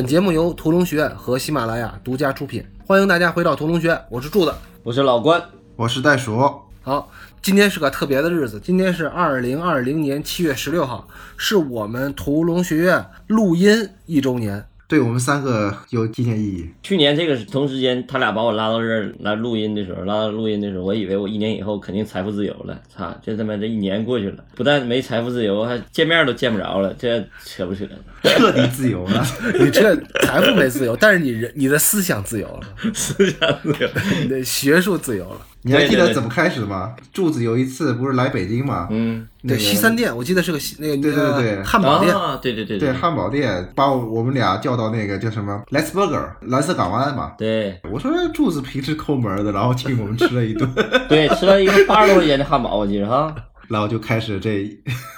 本节目由屠龙学院和喜马拉雅独家出品，欢迎大家回到屠龙学院，我是柱子。我是老关，我是袋鼠，好，今天是个特别的日子，今天是二零二零年七月十六号，是我们屠龙学院录音一周年。对我们三个有纪念意义。去年这个同时间，他俩把我拉到这儿来录音的时候，拉到录音的时候，我以为我一年以后肯定财富自由了。操，这他妈这一年过去了，不但没财富自由，还见面都见不着了，这扯不扯？彻底自由了，你这财富没自由，但是你人你的思想自由了，思想自由。你的学术自由了。你还记得怎么开始的吗？柱子有一次不是来北京吗？嗯，对，西餐店，我记得是个西那个对对对呃汉堡店。啊，对对对对汉堡店，把我我们俩叫到那个叫什么 Let's Burger 蓝色港湾嘛。对我说柱子平时抠门的，然后请我们吃了一顿，对，吃了一个八十多块钱的汉堡，我记得哈。然后就开始这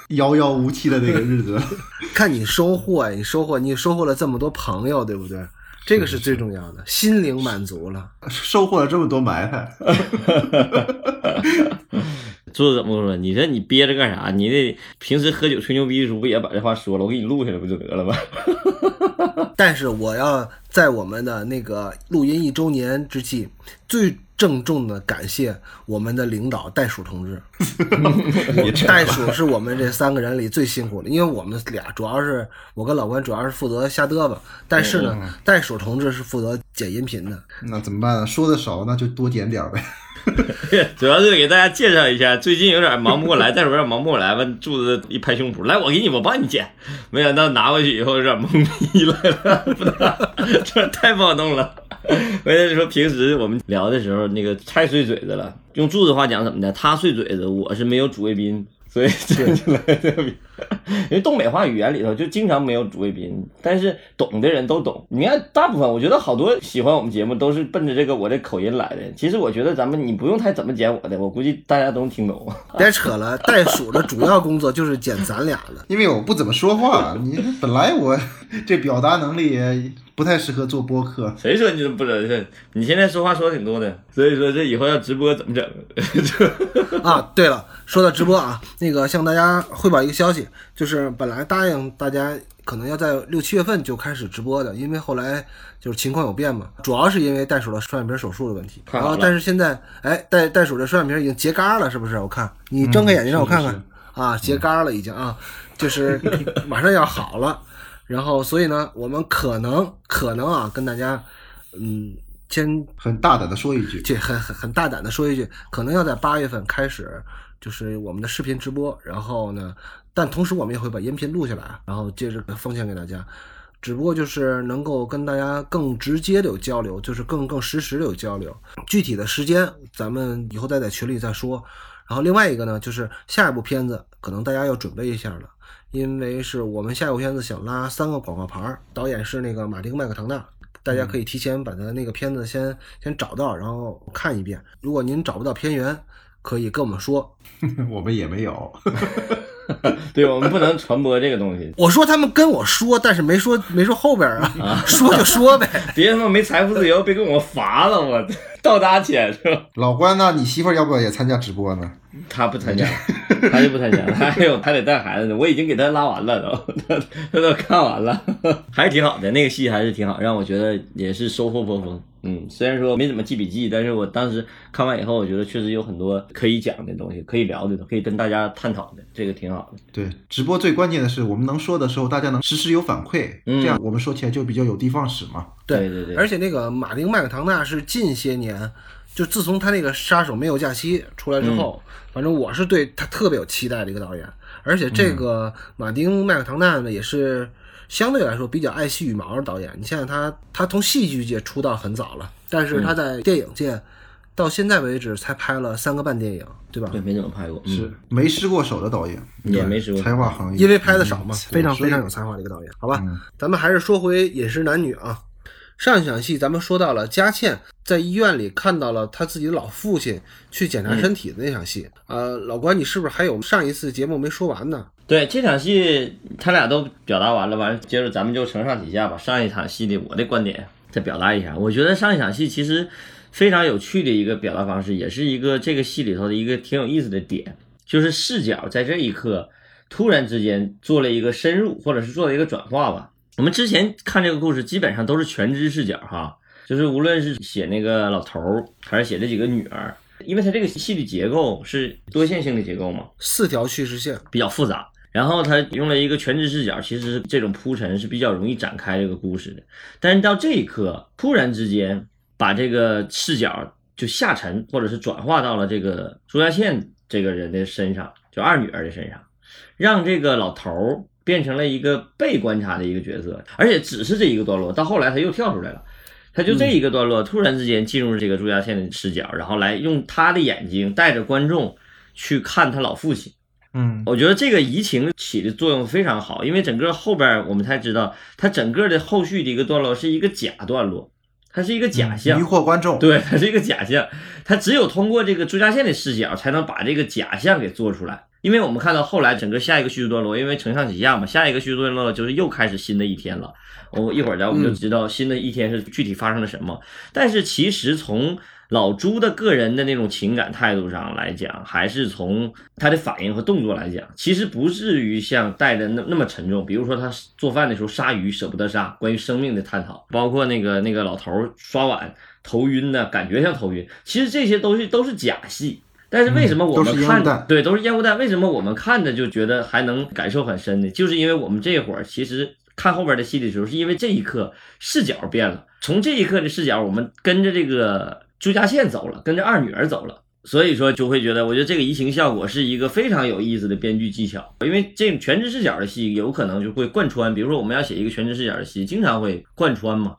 遥遥无期的那个日子。看你收获，你收获，你收获了这么多朋友，对不对？这个是最重要的，心灵满足了。收获了这么多埋汰，柱子怎么说？你说你憋着干啥？你那平时喝酒吹牛逼的时候不也把这话说了？我给你录下来不就得了吗？但是我要在我们的那个录音一周年之际，最郑重的感谢我们的领导袋鼠同志。袋鼠是我们这三个人里最辛苦的，因为我们俩主要是我跟老关主要是负责瞎嘚吧，但是呢，袋鼠同志是负责剪音频的。那怎么办呢？说的少，那就多剪点呗。主要是给大家介绍一下，最近有点忙不过来，但是有点忙不过来吧。柱子一拍胸脯，来，我给你，我帮你剪。没想到拿回去以后有点懵逼了，这太不好弄了。关键是说平时我们聊的时候，那个太碎嘴子了。用柱子话讲怎么的？他碎嘴子，我是没有主谓宾，所以讲起来特别。因为东北话语言里头就经常没有主谓宾，但是懂的人都懂。你看，大部分我觉得好多喜欢我们节目都是奔着这个我这口音来的。其实我觉得咱们你不用太怎么剪我的，我估计大家都能听懂。别扯了，袋鼠的主要工作就是剪咱俩了。因为我不怎么说话，你本来我这表达能力也不太适合做播客。谁说你不整是？你现在说话说的挺多的，所以说这以后要直播怎么整？啊，对了，说到直播啊，那个向大家汇报一个消息，就是本来答应大家可能要在六七月份就开始直播的，因为后来就是情况有变嘛，主要是因为袋鼠的双眼皮手术的问题。然后但是现在，哎，袋袋鼠的双眼皮已经结痂了，是不是？我看你睁开眼睛让我看看、啊，结痂了已经啊，就是 马上要好了。然后所以呢，我们可能可能啊，跟大家嗯先很大胆的说一句，这很很很大胆的说一句，可能要在八月份开始，就是我们的视频直播，然后呢，但同时我们也会把音频录下来，然后接着奉献给大家。只不过就是能够跟大家更直接的有交流，就是更更实时的有交流。具体的时间咱们以后再在群里再说。然后另外一个呢，就是下一部片子可能大家要准备一下了，因为是我们下一部片子想拉三个广告牌，导演是那个马丁麦克唐纳，大家可以提前把他那个片子先先找到，然后看一遍。如果您找不到片源，可以跟我们说。我们也没有。对我们不能传播这个东西，我说他们跟我说，但是没说没说后边儿啊，说就说呗。别他妈没财富自由，别跟我罚了我，倒搭钱是吧？老关呢？你媳妇要不要也参加直播呢？他不参加，他就不参加，他还有还得带孩子呢。我已经给他拉完了都，他 他都看完了，还是挺好的。那个戏还是挺好，让我觉得也是收获颇丰。嗯，虽然说没怎么记笔记，但是我当时看完以后，我觉得确实有很多可以讲的东西，可以聊的，可以跟大家探讨的，这个挺好的。对，直播最关键的是我们能说的时候，大家能实时有反馈，嗯这样我们说起来就比较有的放矢嘛。对对对而且那个马丁麦克唐纳是近些年，就自从他那个《杀手没有假期》出来之后，反正我是对他特别有期待的一个导演。而且这个马丁麦克唐纳呢，也是相对来说比较爱惜羽毛的导演。你想想他，他从戏剧界出道很早了，但是他在电影界到现在为止才拍了三个半电影，对吧？对，没怎么拍过，嗯是没失过手的导演，也没失过才华行业，因为拍的少嘛，嗯非常非常有才华的一个导演，好吧？嗯咱们还是说回饮食男女啊。上一场戏咱们说到了佳倩在医院里看到了她自己的老父亲去检查身体的那场戏。呃，老关，你是不是还有上一次节目没说完呢？对这场戏，他俩都表达完了，完了接着咱们就承上启下，吧上一场戏的我的观点再表达一下。我觉得上一场戏其实非常有趣的一个表达方式，也是一个这个戏里头的一个挺有意思的点，就是视角在这一刻突然之间做了一个深入，或者是做了一个转化吧。我们之前看这个故事，基本上都是全知视角哈，就是无论是写那个老头儿，还是写这几个女儿，因为它这个戏的结构是多线性的结构嘛，四条叙事线，比较复杂。然后他用了一个全知视角，其实这种铺陈是比较容易展开这个故事的。但是到这一刻，突然之间把这个视角就下沉，或者是转化到了这个朱家倩这个人的身上，就二女儿的身上，让这个老头儿变成了一个被观察的一个角色，而且只是这一个段落，到后来他又跳出来了。他就这一个段落，突然之间进入这个朱家倩的视角，然后来用他的眼睛带着观众去看他老父亲。嗯我觉得这个移情起的作用非常好，因为整个后边我们才知道，它整个的后续的一个段落是一个假段落，它是一个假象，迷惑观众。对，它是一个假象，它只有通过这个朱家倩的视角，才能把这个假象给做出来。因为我们看到后来整个下一个叙述段落，因为承上启下嘛，下一个叙述段落就是又开始新的一天了。我一会儿咱我们就知道新的一天是具体发生了什么。但是其实从老朱的个人的那种情感态度上来讲，还是从他的反应和动作来讲，其实不至于像带的那那么沉重。比如说他做饭的时候杀鱼舍不得杀，关于生命的探讨，包括那个那个老头儿刷碗头晕呢，感觉像头晕，其实这些都是都是假戏。但是为什么我们看、是烟雾弹对都是烟雾弹？为什么我们看着就觉得还能感受很深呢？就是因为我们这会儿其实看后边的戏的时候，是因为这一刻视角变了，从这一刻的视角，我们跟着这个朱家倩走了，跟着二女儿走了。所以说就会觉得，我觉得这个移情效果是一个非常有意思的编剧技巧，因为这种全知视角的戏有可能就会贯穿，比如说我们要写一个全知视角的戏，经常会贯穿嘛，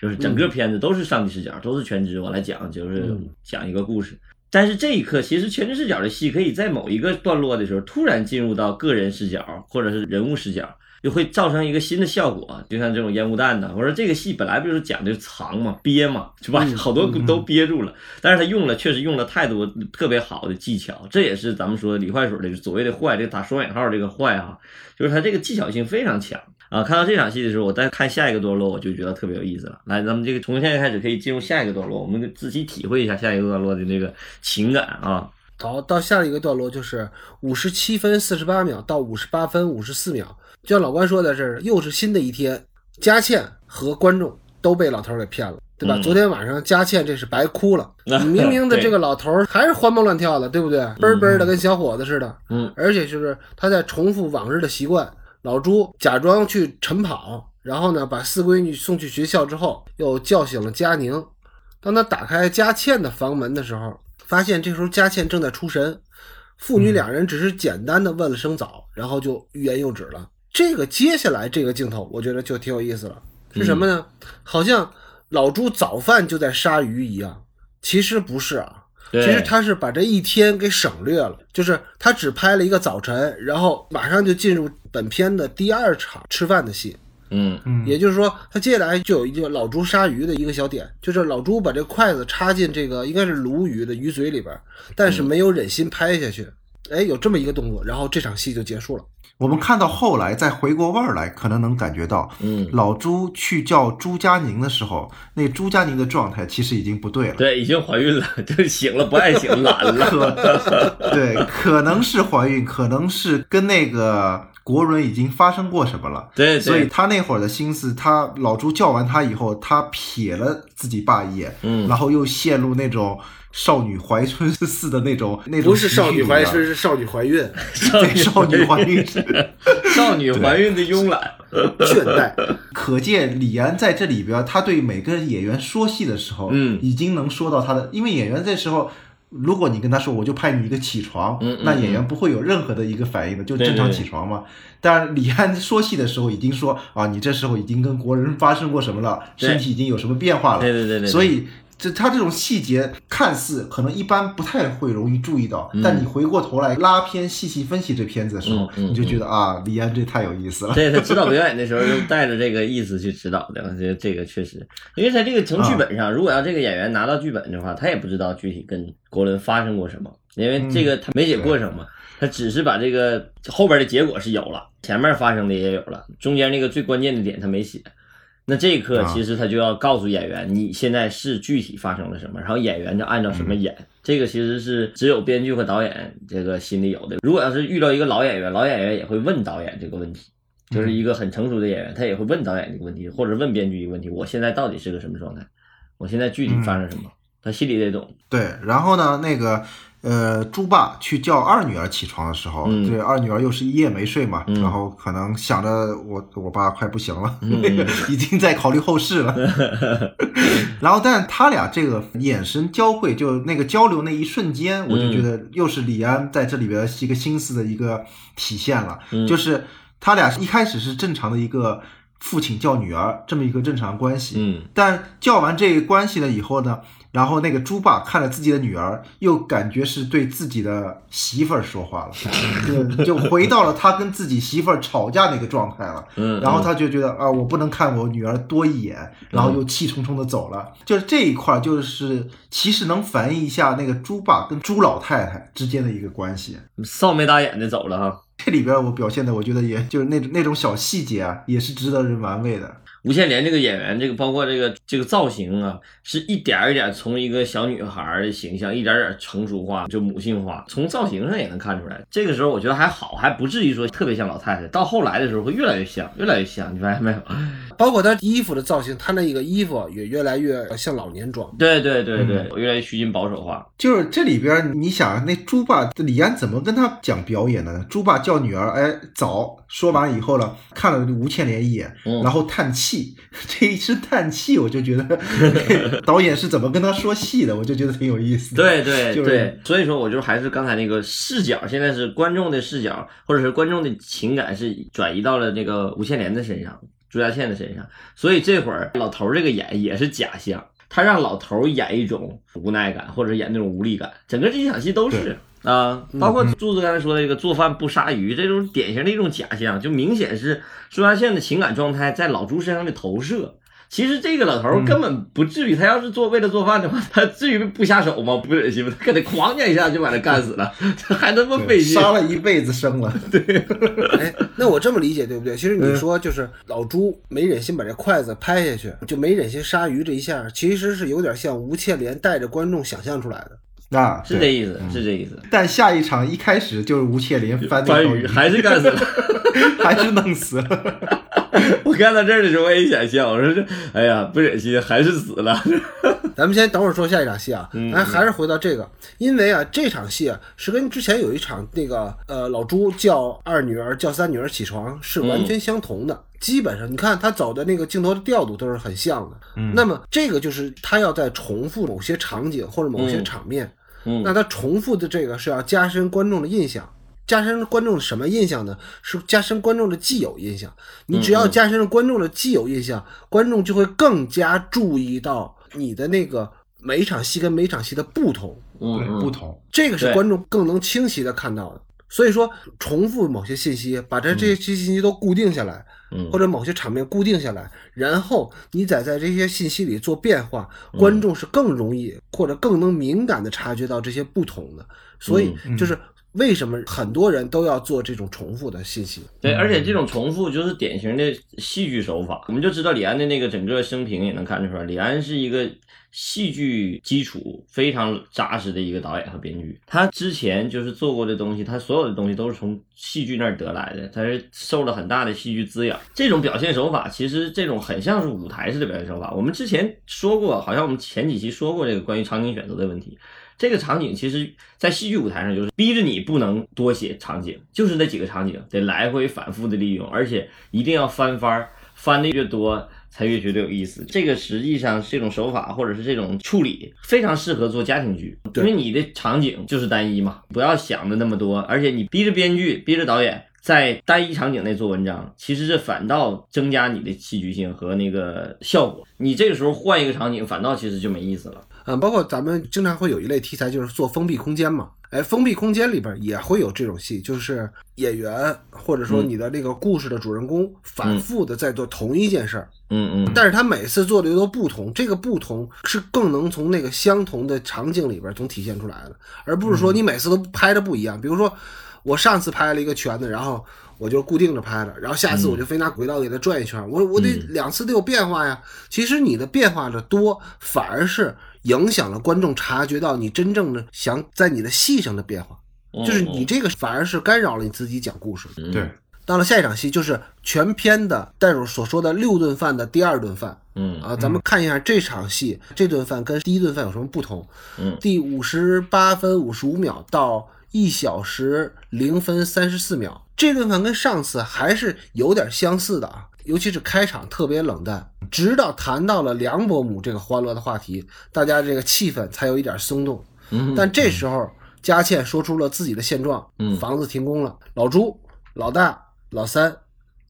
就是整个片子都是上帝视角，都是全知，我来讲就是嗯讲一个故事。但是这一刻，其实全知视角的戏可以在某一个段落的时候突然进入到个人视角或者是人物视角，就会造成一个新的效果。就像这种烟雾弹呢，我说这个戏本来不就是讲的藏嘛、憋嘛，是吧？好多都憋住了，但是他用了，确实用了太多特别好的技巧。这也是咱们说李坏水的所谓的坏，这个打双引号这个坏啊，就是他这个技巧性非常强。啊，看到这场戏的时候，我再看下一个段落，我就觉得特别有意思了。来，咱们这个从现在开始可以进入下一个段落，我们自己体会一下下一个段落的这个情感啊。好，到下一个段落就是五十七分四十八秒到五十八分五十四秒，就像老关说的是，又是新的一天，佳倩和观众都被老头给骗了。对吧？嗯昨天晚上佳倩这是白哭了，你明明的这个老头还是欢蹦乱跳的，对不对？嘣儿嘣的跟小伙子似的，嗯，而且就是他在重复往日的习惯。老朱假装去晨跑，然后呢把四闺女送去学校之后，又叫醒了佳宁。当他打开佳倩的房门的时候，发现这时候佳倩正在出神，父女两人只是简单的问了声早，然后就欲言又止了。这个接下来这个镜头，我觉得就挺有意思了，是什么呢？好像老朱早饭就在杀鱼一样，其实不是啊。对其实他是把这一天给省略了，就是他只拍了一个早晨，然后马上就进入本片的第二场吃饭的戏。嗯嗯，也就是说，他接下来就有一个老朱杀鱼的一个小点，就是老朱把这筷子插进这个应该是鲈鱼的鱼嘴里边，但是没有忍心拍下去。哎，有这么一个动作，然后这场戏就结束了。我们看到后来再回过味儿来，可能能感觉到，嗯，老朱去叫朱佳宁的时候，那朱佳宁的状态其实已经不对了。对，已经怀孕了，就是醒了不爱醒，懒了。可对，可能是怀孕，可能是跟那个国伦已经发生过什么了。对所以，他那会儿的心思，他老朱叫完他以后，他瞥了自己爸一眼，嗯然后又陷入那种少女怀春似的那种那种不是少女怀春，是少女怀孕，少女怀孕是。少女怀孕的慵懒。倦怠。可见李安在这里边，他对每个演员说戏的时候，嗯已经能说到他的，因为演员这时候。如果你跟他说，我就派你一个起床，嗯嗯那演员不会有任何的一个反应的，就正常起床嘛。但是李安说戏的时候已经说啊，你这时候已经跟国人发生过什么了，身体已经有什么变化了。对对对对对所以这他这种细节看似可能一般不太会容易注意到，但你回过头来拉片细细分析这片子的时候，嗯嗯你就觉得啊，李安这太有意思了。对他指导表演的时候，就带着这个意思去指导的，这这个确实，因为在这个从剧本上，如果要这个演员拿到剧本的话，他也不知道具体跟国伦发生过什么，因为这个他没写过程嘛，他只是把这个后边的结果是有了，前面发生的也有了，中间那个最关键的点他没写。那这一刻，啊其实他就要告诉演员，你现在是具体发生了什么，然后演员就按照什么演。这个其实是只有编剧和导演这个心里有的。如果要是遇到一个老演员，老演员也会问导演这个问题。就是一个很成熟的演员，他也会问导演这个问题，或者问编剧一个问题：我现在到底是个什么状态？我现在具体发生什么？他心里得懂。对，然后呢，那个呃，猪爸去叫二女儿起床的时候，嗯。这二女儿又是一夜没睡嘛，嗯。然后可能想着我我爸快不行了，嗯。已经在考虑后事了。然后，但他俩这个眼神交汇，就那个交流那一瞬间，我就觉得又是李安在这里边一个心思的一个体现了，嗯。就是他俩一开始是正常的一个父亲叫女儿这么一个正常关系，嗯。但叫完这个关系了以后呢，然后那个猪爸看着自己的女儿，又感觉是对自己的媳妇儿说话了，就就回到了他跟自己媳妇儿吵架那个状态了。嗯，然后他就觉得啊，我不能看我女儿多一眼，然后又气冲冲的走了。就是这一块儿，就是其实能反映一下那个猪爸跟猪老太太之间的一个关系。臊眉打眼的走了哈。这里边我表现的，我觉得也就是那种那种小细节啊，也是值得人玩味的。吴倩莲这个演员，这个包括这个这个造型啊，是一点一点从一个小女孩的形象一点点成熟化，就母性化，从造型上也能看出来。这个时候我觉得还好，还不至于说特别像老太太。到后来的时候会越来越像，越来越像，你发现没有？包括他衣服的造型，他那个衣服也越来越像老年装。对对对对，越来越趋近保守化。就是这里边，你想那猪爸李安怎么跟他讲表演的呢？猪爸叫女儿，哎，早说完以后了，看了吴倩莲一眼，嗯然后叹气，这一声叹气，我就觉得 导演是怎么跟他说戏的，我就觉得挺有意思的。对对就是对，所以说我就还是刚才那个视角，现在是观众的视角，或者是观众的情感是转移到了那个吴倩莲的身上，朱家倩的身上，所以这会儿老头儿这个演也是假象，他让老头儿演一种无奈感，或者演那种无力感，整个这一场戏都是。啊，包括柱子刚才说的这个做饭不杀鱼，这种典型的一种假象，就明显是朱家倩的情感状态在老朱身上的投射。其实这个老头儿根本不至于，他要是做为了做饭的话，他至于不下手吗？不忍心吗？他可得哐一下就把他干死了，这还那么费劲。杀了一辈子生了，对哎，那我这么理解对不对？其实你说就是老朱没忍心把这筷子拍下去，就没忍心杀鱼这一下，其实是有点像吴倩莲带着观众想象出来的。啊，对。是这意思，是这意思。但下一场一开始就是吴倩莲翻那翻条鱼还是干死了。还是弄死了。我看到这儿的时候，我也想笑，我说这，哎呀，不忍心，还是死了。咱们先等会儿说下一场戏啊，嗯咱还是回到这个，因为啊这场戏啊是跟之前有一场那个呃老朱叫二女儿叫三女儿起床是完嗯全相同的，基本上你看他走的那个镜头的调度都是很像的。嗯，那么这个就是他要在重复某些场景或者某些嗯场面，嗯那他重复的这个是要加深观众的印象。加深观众的什么印象呢？是加深观众的既有印象。你只要加深了观众的既有印象，观众就会更加注意到你的那个每一场戏跟每一场戏的不同，嗯对，不同。这个是观众更能清晰的看到的。所以说，重复某些信息，把这这些信息都固定下来，嗯或者某些场面固定下来，然后你再在这些信息里做变化，观众是更容易或者更能敏感的察觉到这些不同的。所以就是为什么很多人都要做这种重复的信息。对，而且这种重复就是典型的戏剧手法。我们就知道李安的那个整个生平也能看出来，李安是一个戏剧基础非常扎实的一个导演和编剧。他之前就是做过的东西，他所有的东西都是从戏剧那儿得来的，他是受了很大的戏剧滋养。这种表现手法，其实这种很像是舞台式的表现手法。我们之前说过，好像我们前几期说过这个关于场景选择的问题。这个场景其实，在戏剧舞台上就是逼着你不能多写场景，就是那几个场景得来回反复的利用，而且一定要翻番儿，翻的越多才越觉得有意思。这个实际上这种手法或者是这种处理非常适合做家庭剧，因为你的场景就是单一嘛，不要想的那么多，而且你逼着编剧、逼着导演。在单一场景内做文章，其实这反倒增加你的戏剧性和那个效果。你这个时候换一个场景，反倒其实就没意思了。嗯，包括咱们经常会有一类题材，就是做封闭空间嘛。哎，封闭空间里边也会有这种戏，就是演员或者说你的那个故事的主人公反复的在做同一件事儿，嗯嗯，但是他每次做的又都不同，这个不同是更能从那个相同的场景里边从体现出来的，而不是说你每次都拍的不一样。比如说我上次拍了一个圈子，然后我就固定着拍了，然后下次我就非拿轨道给它转一圈，我我得两次都有变化呀。其实你的变化的多，反而是影响了观众察觉到你真正的想在你的戏上的变化，就是你这个反而是干扰了你自己讲故事。嗯对，到了下一场戏，就是全片的袋鼠所说的六顿饭的第二顿饭嗯啊。咱们看一下这场戏，这顿饭跟第一顿饭有什么不同？嗯，第五十八分五十五秒到一小时零分三十四秒，这顿饭跟上次还是有点相似的啊。尤其是开场特别冷淡，直到谈到了梁伯母这个欢乐的话题，大家这个气氛才有一点松动。嗯但这时候，佳倩说出了自己的现状，嗯房子停工了，老朱、老大、老三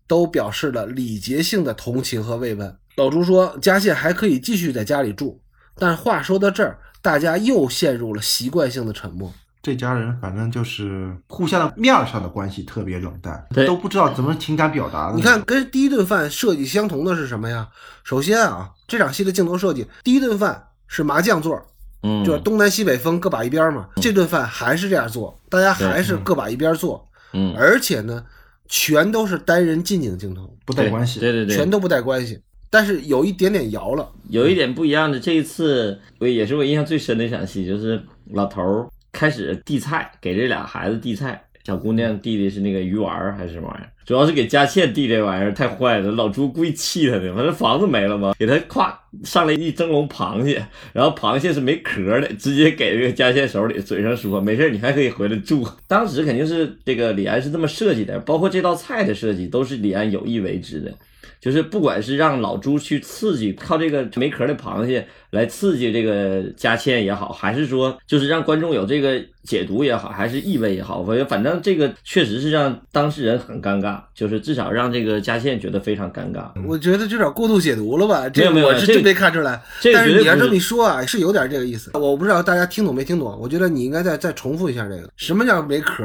都表示了礼节性的同情和慰问。老朱说，佳倩还可以继续在家里住，但话说到这儿，大家又陷入了习惯性的沉默。这家人反正就是互相的面儿上的关系特别冷淡，都不知道怎么情感表达的。你看，跟第一顿饭设计相同的是什么呀？首先啊，这场戏的镜头设计，第一顿饭是麻将座，嗯，就是东南西北风各把一边嘛。这顿饭还是这样做，大家还是各把一边坐，嗯，而且呢，全都是单人近景镜头，不带关系。对对对，全都不带关系。但是有一点点摇了，有一点不一样的，这一次我也是我印象最深的一场戏，就是老头儿开始递菜，给这俩孩子递菜。小姑娘递的是那个鱼丸儿还是什么玩意儿？主要是给佳倩递这玩意儿太坏了，老朱故意气他的，反正房子没了嘛，给他咵上来一蒸笼螃蟹，然后螃蟹是没壳的，直接给这个佳倩手里，嘴上说没事，你还可以回来住。当时肯定是这个李安是这么设计的，包括这道菜的设计都是李安有意为之的。就是不管是让老朱去刺激，靠这个没壳的螃蟹来刺激这个佳倩也好，还是说就是让观众有这个解读也好，还是意味也好，我反正这个确实是让当事人很尴尬，就是至少让这个佳倩觉得非常尴尬。我觉得这有点过度解读了吧？没这有没有这我是真没看出来。这个但是你要这么一说啊，是有点这个意思。我不知道大家听懂没听懂，我觉得你应该再再重复一下这个，什么叫没壳？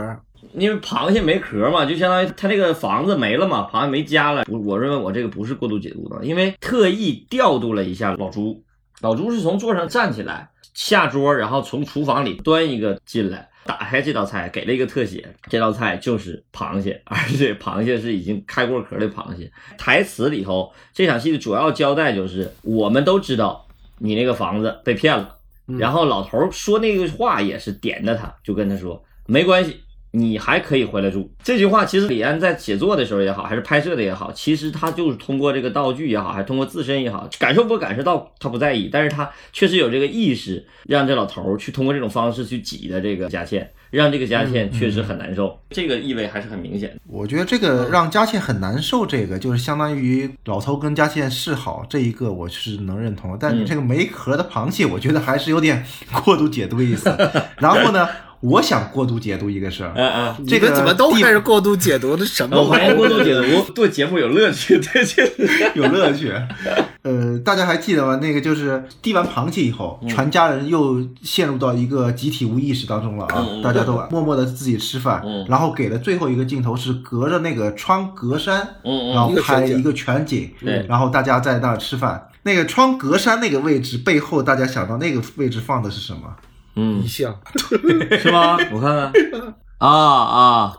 因为螃蟹没壳嘛，就相当于他这个房子没了嘛，螃蟹没家了。我我认为我这个不是过度解读的，因为特意调度了一下老朱。老朱是从座上站起来下桌，然后从厨房里端一个进来，打开这道菜，给了一个特写。这道菜就是螃蟹，而且螃蟹是已经开过壳的螃蟹。台词里头，这场戏的主要交代就是，我们都知道你那个房子被骗了。然后老头说那个话也是点的他，就跟他说没关系，你还可以回来住。这句话其实李安在写作的时候也好，还是拍摄的也好，其实他就是通过这个道具也好，还是通过自身也好，感受不感受到他不在意，但是他确实有这个意识，让这老头儿去通过这种方式去挤的这个佳倩，让这个佳倩确实很难受，这个意味还是很明显的。我觉得这个让佳倩很难受，这个就是相当于老头跟佳倩示好，这一个我是能认同。但你这个没壳的螃蟹，我觉得还是有点过度解读的意思。然后呢，我想过度解读一个事儿，嗯嗯。这个怎么都开始过度解读这什么我发玩意儿？过度解读做节目有乐趣，对。有乐趣。呃，大家还记得吗？那个就是递完螃蟹以后，全家人又陷入到一个集体无意识当中了啊！大家都默默的自己吃饭，嗯然后给的最后一个镜头是隔着那个窗格栅，嗯嗯然后拍一个全景，对然后大家在那儿吃饭。那个窗格栅那个位置背后，大家想到那个位置放的是什么？嗯遗，像，是吗？我看看。啊啊！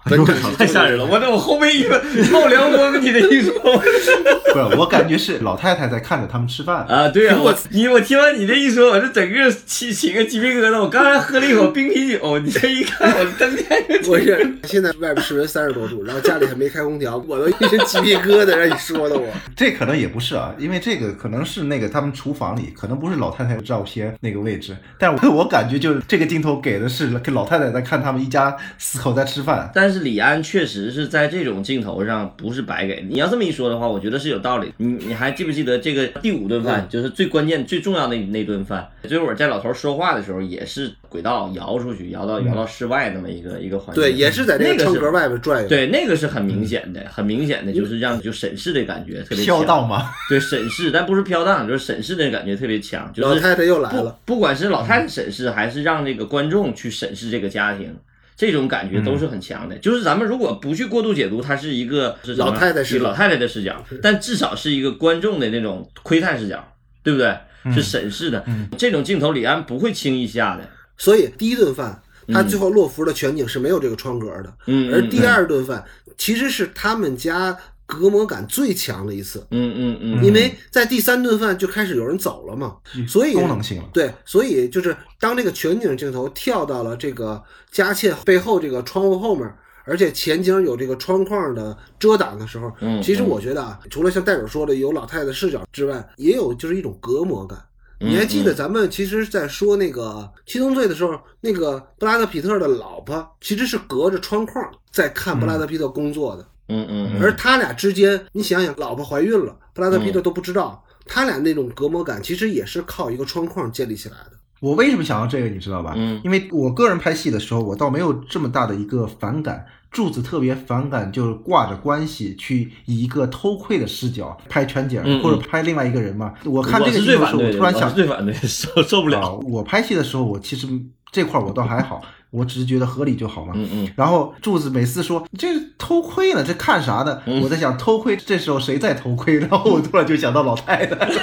太吓人了！我这我后背一个冒凉风，你这一说不是，我感觉是老太太在看着他们吃饭。啊，对啊、我你我听完你这一说，我这整个起起个鸡皮疙瘩。我刚才喝了一口冰啤酒，你这一看，我当天就我是现在外边室温三十多度，然后家里还没开空调，我都一身鸡皮疙瘩，让你说的我。这可能也不是啊，因为这个可能是那个他们厨房里，可能不是老太太的照片那个位置，但我 我感觉就是这个镜头给的是跟老太太在看他们一家四口在吃饭。但是李安确实是在这种镜头上不是白给。你要这么一说的话，我觉得是有道理。你你还记不记得这个第五顿饭，就是最关键、最重要的那那顿饭？最后在老头说话的时候，也是轨道摇出去，摇到摇到室外那么一个一个环境。对，也是在那个是个窗格外边转悠。对，那个是很明显的，很明显的，就是让就审视的感觉特别强飘荡吗？对，审视，但不是飘荡，就是审视的感觉特别强。就是老太太又来了，不管是老太太审视，还是让这个观众去审视这个家庭，这种感觉都是很强的。就是咱们如果不去过度解读，它是一个是老太太视角。老太太的视角，但至少是一个观众的那种窥探视角，对不对？嗯。是审视的，这种镜头李安不会轻易下的。所以第一顿饭，他最后落伏的全景是没有这个窗格的，嗯，而第二顿饭其实是他们家隔膜感最强的一次。嗯嗯嗯，因为在第三顿饭就开始有人走了嘛，所以功能性了。对，所以就是当这个全景镜头跳到了这个佳倩背后这个窗户后面，而且前景有这个窗框的遮挡的时候，嗯其实嗯我觉得啊，除了像戴尔说的有老太太视角之外，也有就是一种隔膜感。你还记得咱们其实，在说那个《七宗罪》的时候，那个布拉德皮特的老婆其实是隔着窗框在看布拉德皮特工作的，嗯嗯嗯，而他俩之间，你想想，老婆怀孕了，布拉德皮特都不知道，他俩那种隔膜感其实也是靠一个窗框建立起来的。我为什么想要这个，你知道吧？嗯因为我个人拍戏的时候，我倒没有这么大的一个反感。柱子特别反感，就是挂着关系去以一个偷窥的视角拍全景，嗯嗯或者拍另外一个人嘛。我看这个最反对的，我突然想我，最反对的，受受不啊了。，我拍戏的时候，我其实这块儿我倒还好，我只是觉得合理就好嘛。嗯嗯，然后柱子每次说这偷窥呢，这看啥呢？嗯我在想偷窥，这时候谁在偷窥？然后我突然就想到老太太。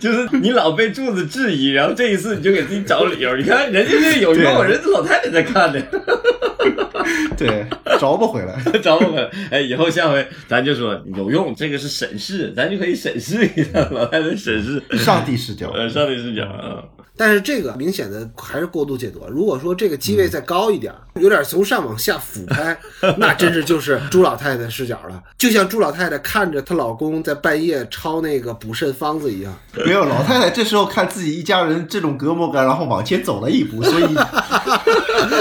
就是你老被柱子质疑，然后这一次你就给自己找理由。你看人家这有用，人家老太太在看呢，对，找不回来。找我们。哎，以后下回咱就说有用，这个是审视，咱就可以审视一下老太太审视，上帝视角，呃，上帝视角啊。但是这个明显的还是过度解读。如果说这个机位再高一点，有点从上往下俯拍，那真是就是朱老太太视角了，就像朱老太太看着她老公在半夜抄那个补肾方子一样。没有老太太这时候看自己一家人这种隔膜感，然后往前走了一步，所以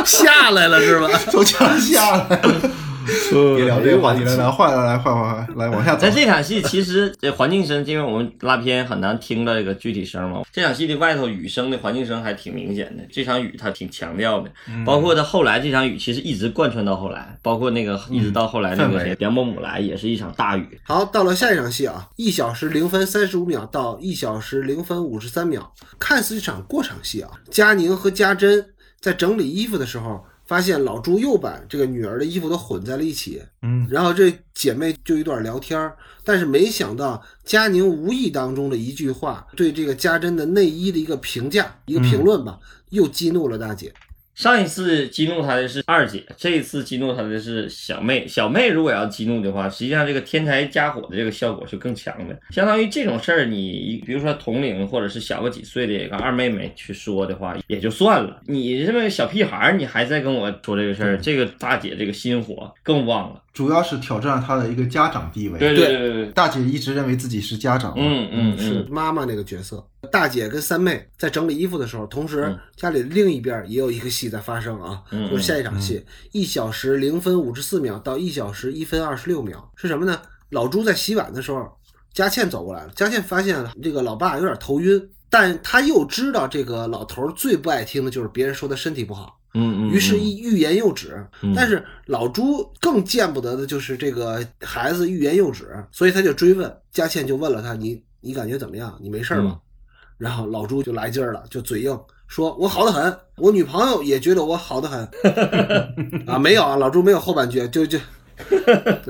下来了是吧？从墙下来了。别聊这个话题了，来换来换换换，来往下走在。这场戏，其实这环境声，因为我们拉片很难听到这个具体声嘛。这场戏的外头雨声的环境声还挺明显的，这场雨它挺强调的，包括它后来这场雨其实一直贯穿到后来，包括那个一直到后来那个谁梁伯母来也是一场大雨。好，到了下一场戏啊，一小时零分三十五秒到一小时零分五十三秒，看似一场过场戏啊。佳宁和家珍在整理衣服的时候，发现老朱又把这个女儿的衣服都混在了一起，嗯，然后这姐妹就一段聊天儿，但是没想到佳宁无意当中的一句话，对这个家珍的内衣的一个评价、一个评论吧，又激怒了大姐。上一次激怒他的是二姐，这一次激怒他的是小妹。小妹如果要激怒的话，实际上这个天才加火的这个效果是更强的。相当于这种事儿，你比如说同龄或者是小个几岁的一个二妹妹去说的话，也就算了。你这么小屁孩儿，你还在跟我说这个事儿，这个大姐这个心火更旺了。主要是挑战她的一个家长地位。对对对对对，大姐一直认为自己是家长嘛，嗯嗯是嗯，妈妈那个角色。大姐跟三妹在整理衣服的时候，同时嗯家里另一边也有一个戏在发生啊，嗯就是下一场戏，一小时零分五十四秒到一小时一分二十六秒，是什么呢？老朱在洗碗的时候，佳倩走过来了，佳倩发现这个老爸有点头晕，但他又知道这个老头儿最不爱听的就是别人说他身体不好，嗯嗯，于是一欲言又止。嗯但是老朱更见不得的就是这个孩子欲言又止，所以他就追问，佳倩就问了他：“你你感觉怎么样？你没事儿吗？”嗯然后老朱就来劲儿了，就嘴硬说：“我好得很，我女朋友也觉得我好得很。”啊，没有啊，老朱没有后半句，就就，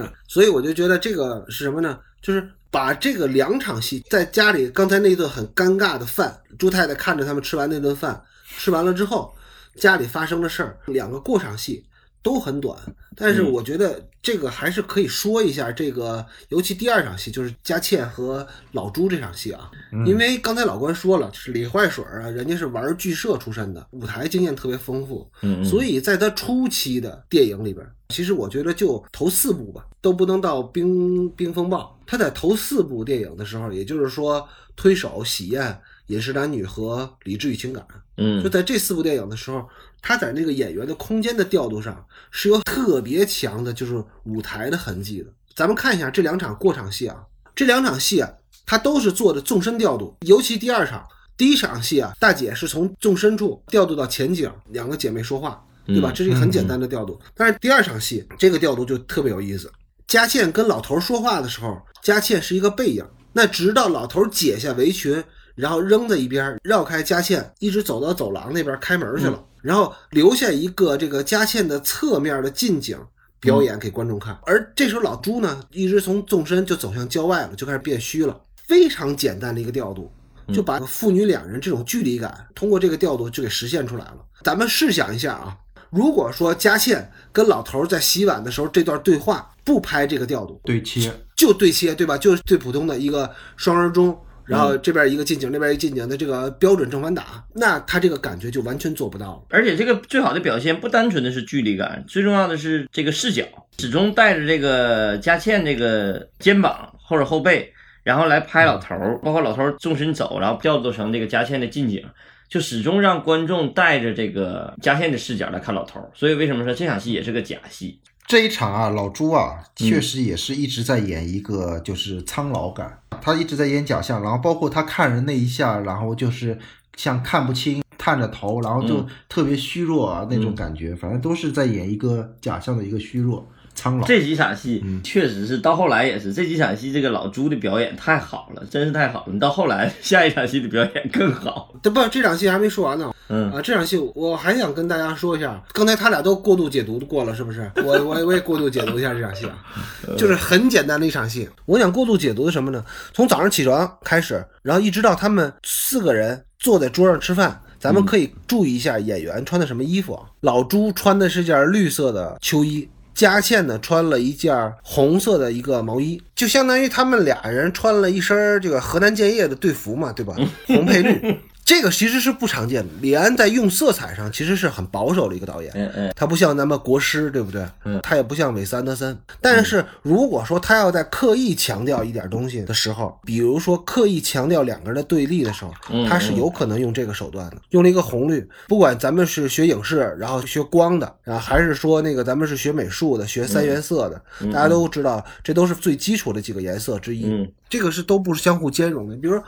啊所以我就觉得这个是什么呢？就是把这个两场戏在家里，刚才那顿很尴尬的饭，朱太太看着他们吃完那顿饭，吃完了之后，家里发生的事儿，两个过场戏都很短，但是嗯。我觉得这个还是可以说一下这个，尤其第二场戏就是佳倩和老朱这场戏啊，因为刚才老关说了，是李坏水啊，人家是玩剧社出身的，舞台经验特别丰富，嗯嗯。所以在他初期的电影里边，其实我觉得就头四部吧，都不能到冰冰风暴。他在头四部电影的时候，也就是说推手、喜宴、饮食男女和理智与情感，嗯。就在这四部电影的时候，他在那个演员的空间的调度上是有特别强的，就是舞台的痕迹的。咱们看一下这两场过场戏啊，这两场戏啊，他都是做的纵深调度，尤其第二场。第一场戏啊，大姐是从纵深处调度到前景，两个姐妹说话，对吧？嗯这是一个很简单的调度。但是第二场戏这个调度就特别有意思。佳倩跟老头说话的时候，佳倩是一个背影，那直到老头解下围裙，然后扔在一边，绕开佳倩，一直走到走廊那边开门去了，然后留下一个这个佳倩的侧面的近景。表演给观众看，而这时候老朱呢，一直从纵深就走向郊外了，就开始变虚了。非常简单的一个调度，就把父女两人这种距离感，通过这个调度就给实现出来了。咱们试想一下啊，如果说佳倩跟老头在洗碗的时候这段对话不拍这个调度，对切，就对切，对吧？就是最普通的一个双人中，然后这边一个近景，那边一个近景的这个标准正反打，那他这个感觉就完全做不到了。而且这个最好的表现不单纯的是距离感，最重要的是这个视角，始终带着这个佳倩这个肩膀或者后背，然后来拍老头儿，包括老头儿纵身走，然后调度成这个佳倩的近景，就始终让观众带着这个佳倩的视角来看老头儿。所以为什么说这场戏也是个假戏？这一场啊，老朱啊，确实也是一直在演一个就是苍老感，他一直在演假象，然后包括他看人那一下，然后就是像看不清，探着头，然后就特别虚弱啊、那种感觉，反正都是在演一个假象的一个虚弱苍老。这几场戏确实是到后来也是这几场戏，这个老朱的表演太好了，真是太好了。你到后来 下一场戏的表演更好。这不，这场戏还没说完呢。嗯啊，这场戏我还想跟大家说一下，刚才他俩都过度解读过了，是不是？我我我也过度解读一下这场戏啊，就是很简单的一场戏。我想过度解读的什么呢？从早上起床开始，然后一直到他们四个人坐在桌上吃饭，咱们可以注意一下演员穿的什么衣服啊。老朱穿的是件绿色的秋衣。佳倩呢穿了一件红色的一个毛衣，就相当于他们俩人穿了一身这个河南建业的队服嘛，对吧？红配绿。这个其实是不常见的。李安在用色彩上其实是很保守的一个导演，嗯嗯，他不像咱们国师，对不对？嗯，他也不像韦斯安德森。但是如果说他要在刻意强调一点东西的时候，比如说刻意强调两个人的对立的时候，他是有可能用这个手段的，用了一个红绿。不管咱们是学影视，然后学光的，然后还是说那个咱们是学美术的，学三原色的，大家都知道，这都是最基础的几个颜色之一。嗯，这个是都不是相互兼容的。比如说。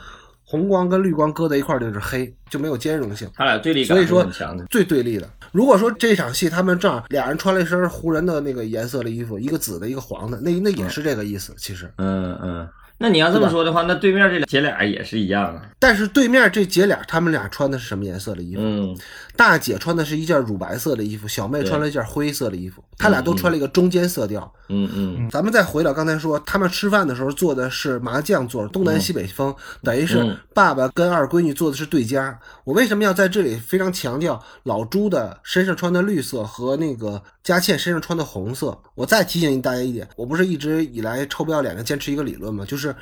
红光跟绿光搁在一块儿就是黑，就没有兼容性。他俩对立感所以说很强的。最对立的。如果说这场戏他们正好俩人穿了一身湖人的那个颜色的衣服，一个紫的，一个黄的，那那也是这个意思。其实，嗯嗯，那你要这么说的话，那对面这俩姐俩也是一样啊。但是对面这姐俩，他们俩穿的是什么颜色的衣服？嗯大姐穿的是一件乳白色的衣服，小妹穿了一件灰色的衣服，她俩都穿了一个中间色调。嗯嗯咱们再回到刚才说，他们吃饭的时候坐的是麻将座，东南西北风，等于是嗯爸爸跟二闺女坐的是对家。我为什么要在这里非常强调老朱的身上穿的绿色和那个佳倩身上穿的红色？我再提醒大家一点，我不是一直以来臭不要脸的坚持一个理论吗？就是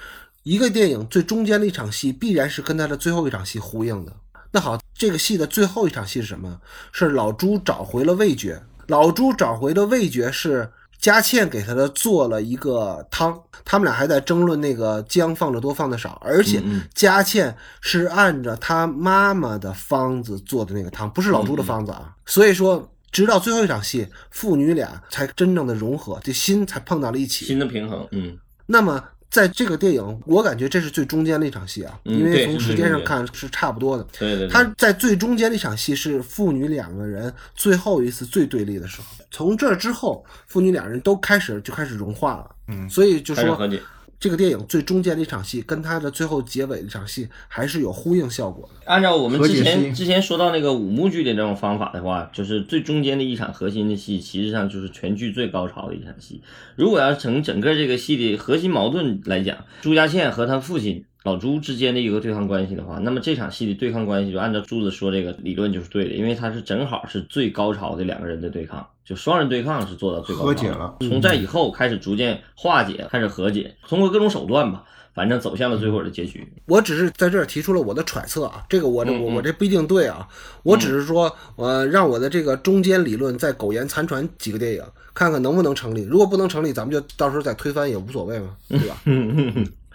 一个电影最中间的一场戏，必然是跟它的最后一场戏呼应的。那好，这个戏的最后一场戏是什么？是老朱找回了味觉。老朱找回的味觉是佳倩给他的做了一个汤，他们俩还在争论那个姜放的多放的少，而且佳倩是按照他妈妈的方子做的那个汤，不是老朱的方子啊。所以说，直到最后一场戏，父女俩才真正的融合，这心才碰到了一起。心的平衡。嗯那么在这个电影，我感觉这是最中间的一场戏啊，嗯因为从时间上看是差不多的。对对对。他在最中间的一场戏是父女两个人最后一次最对立的时候，从这之后，父女两人都开始就开始融化了。嗯，所以就说。这个电影最中间的一场戏跟它的最后结尾的一场戏还是有呼应效果的。按照我们之前之前说到那个五幕剧的那种方法的话，就是最中间的一场核心的戏，其实上就是全剧最高潮的一场戏。如果要从整个这个戏的核心矛盾来讲，朱家倩和她父亲老朱之间的一个对抗关系的话，那么这场戏的对抗关系就按照柱子说这个理论就是对的，因为它是正好是最高潮的两个人的对抗，就双人对抗是做到最高和解了从在以后开始逐渐化解，开始和解，通过各种手段吧，反正走向了最后的结局。我只是在这儿提出了我的揣测啊，这个我这我这不一定对啊，我只是说，呃，让我的这个中间理论再苟延残喘几个电影，看看能不能成立。如果不能成立，咱们就到时候再推翻也无所谓嘛，对吧？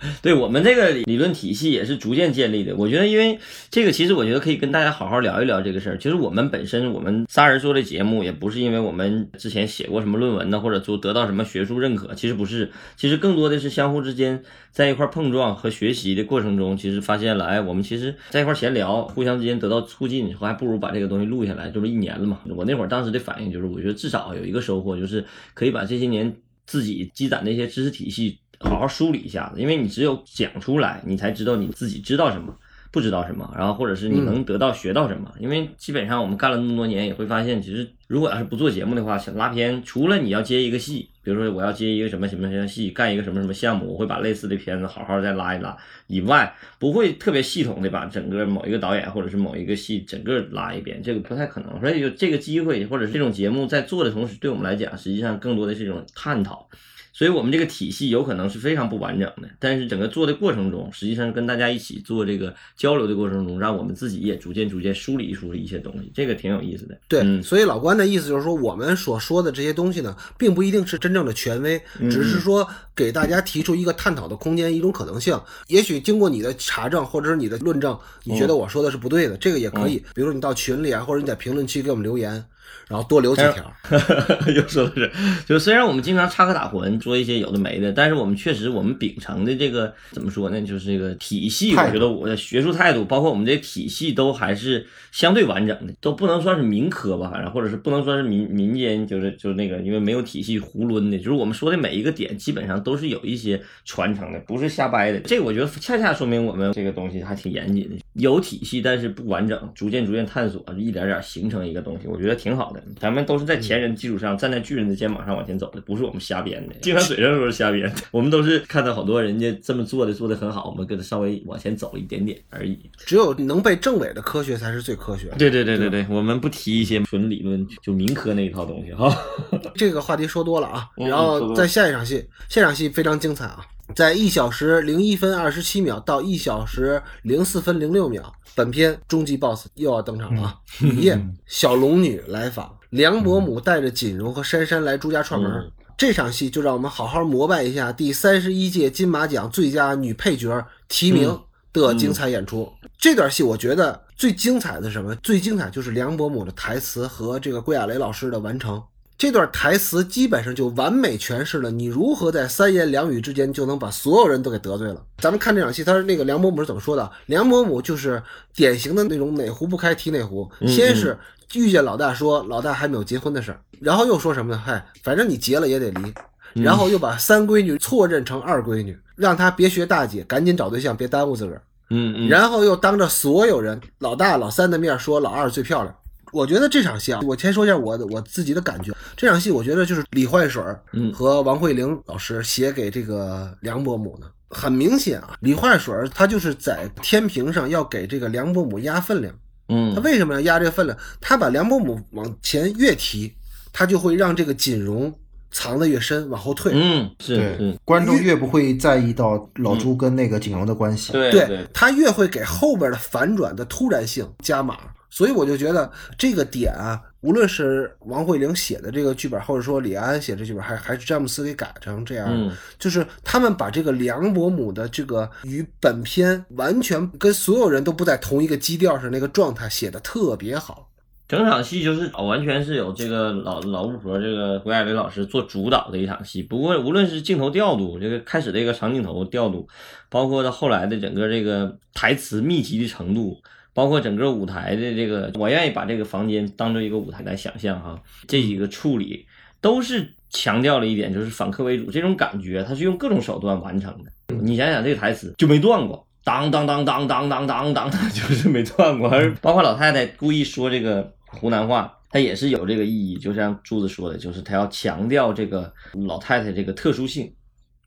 对我们这个理论体系也是逐渐建立的。我觉得，因为这个，其实我觉得可以跟大家好好聊一聊这个事儿。其实我们本身，我们仨人做这节目，也不是因为我们之前写过什么论文呢，或者说得到什么学术认可，其实不是。其实更多的是相互之间在一块碰撞和学习的过程中，其实发现了，哎，我们其实在一块闲聊，互相之间得到促进，以后还不如把这个东西录下来。这不一年了嘛？我那会儿当时的反应就是，我觉得至少有一个收获，就是可以把这些年自己积攒的一些知识体系好好梳理一下子，因为你只有讲出来，你才知道你自己知道什么，不知道什么，然后或者是你能得到学到什么。因为基本上我们干了那么多年，也会发现，其实如果要是不做节目的话，想拉片，除了你要接一个戏，比如说我要接一个什么什么什么戏，干一个什么什么项目，我会把类似的片子好好再拉一拉以外，不会特别系统的把整个某一个导演或者是某一个戏整个拉一遍，这个不太可能。所以有这个机会或者是这种节目在做的同时，对我们来讲，实际上更多的是一种探讨。所以我们这个体系有可能是非常不完整的。但是整个做的过程中，实际上跟大家一起做这个交流的过程中，让我们自己也逐渐逐渐梳理梳理一些东西，这个挺有意思的。对，嗯所以老关的意思就是说，我们所说的这些东西呢，并不一定是真正的权威，嗯只是说给大家提出一个探讨的空间，一种可能性。也许经过你的查证或者是你的论证，你觉得我说的是不对的，这个也可以。比如你到群里啊，或者你在评论区给我们留言，然后多留几条。又说的是，就是虽然我们经常插科打诨，说一些有的没的，但是我们确实我们秉承的这个怎么说呢？就是这个体系，我觉得我的学术态度，包括我们这体系都还是相对完整的，都不能算是民科吧，反正或者是不能算是民民间，就是就是那个因为没有体系囫囵的，就是我们说的每一个点基本上都是有一些传承的，不是瞎掰的。这个我觉得恰恰说明我们这个东西还挺严谨的，有体系但是不完整，逐渐逐渐探索，一点点形成一个东西，我觉得挺好的。咱们都是在前人基础上，站在巨人的肩膀上往前走的，不是我们瞎编的。经常嘴上说是瞎编的，我们都是看到好多人家这么做的，做的很好，我们跟他稍微往前走一点点而已。只有能被证伪的科学才是最科学。对对对对对，我们不提一些纯理论，就民科那一套东西哈。这个话题说多了啊，嗯然后在下一场戏，下场戏非常精彩啊，在一小时零一分二十七秒到一小时零四分零六秒，本片终极 BOSS 又要登场了啊！雨夜 小龙女来访，梁伯母带着锦荣和珊珊来朱家串门。嗯这场戏就让我们好好膜拜一下第三十一届金马奖最佳女配角提名的精彩演出。这段戏我觉得最精彩的是什么？最精彩就是梁伯母的台词和这个归亚蕾老师的完成。这段台词基本上就完美诠释了你如何在三言两语之间就能把所有人都给得罪了。咱们看这场戏，他是那个梁伯母是怎么说的？梁伯母就是典型的那种哪壶不开提哪壶，先是遇见老大说老大还没有结婚的事儿，然后又说什么呢？嗨，反正你结了也得离，然后又把三闺女错认成二闺女，让她别学大姐，赶紧找对象，别耽误自个儿。嗯嗯，然后又当着所有人老大老三的面说老二最漂亮。我觉得这场戏啊，我先说一下我的我自己的感觉。这场戏我觉得就是李坏水儿嗯和王慧玲老师写给这个梁伯母的。很明显啊，李坏水儿他就是在天平上要给这个梁伯母压分量。嗯他嗯为什么要压这个分量？他把梁伯母往前越提，他就会让这个锦荣藏的越深，往后退。嗯是对是，，观众越不会在意到老朱跟那个景荣的关系。对对对，他越会给后边的反转的突然性加码，所以我就觉得这个点啊，无论是王慧玲写的这个剧本，或者说李安写的剧本，还还是詹姆斯给改成这样，嗯就是他们把这个梁伯母的这个与本片完全跟所有人都不在同一个基调上那个状态写的特别好。整场戏就是完全是有这个老老巫婆这个胡亚雷老师做主导的一场戏。不过无论是镜头调度，这个开始这个长镜头调度，包括到后来的整个这个台词密集的程度，包括整个舞台的这个，我愿意把这个房间当做一个舞台来想象哈。这几个处理都是强调了一点，就是反客为主这种感觉，它是用各种手段完成的。你想想这个台词就没断过。当当当当当当当当，就是没断过，而包括老太太故意说这个湖南话，它也是有这个意义，就像柱子说的，就是他要强调这个老太太这个特殊性，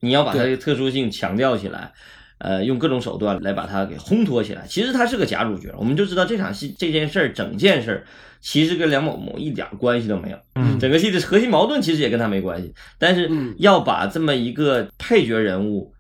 你要把她这个特殊性强调起来，呃，用各种手段来把她给烘托起来。其实她是个假主角，我们就知道这场戏这件事儿，整件事儿其实跟梁某某一点关系都没有。嗯整个戏的核心矛盾其实也跟他没关系，但是嗯要把这么一个配角人物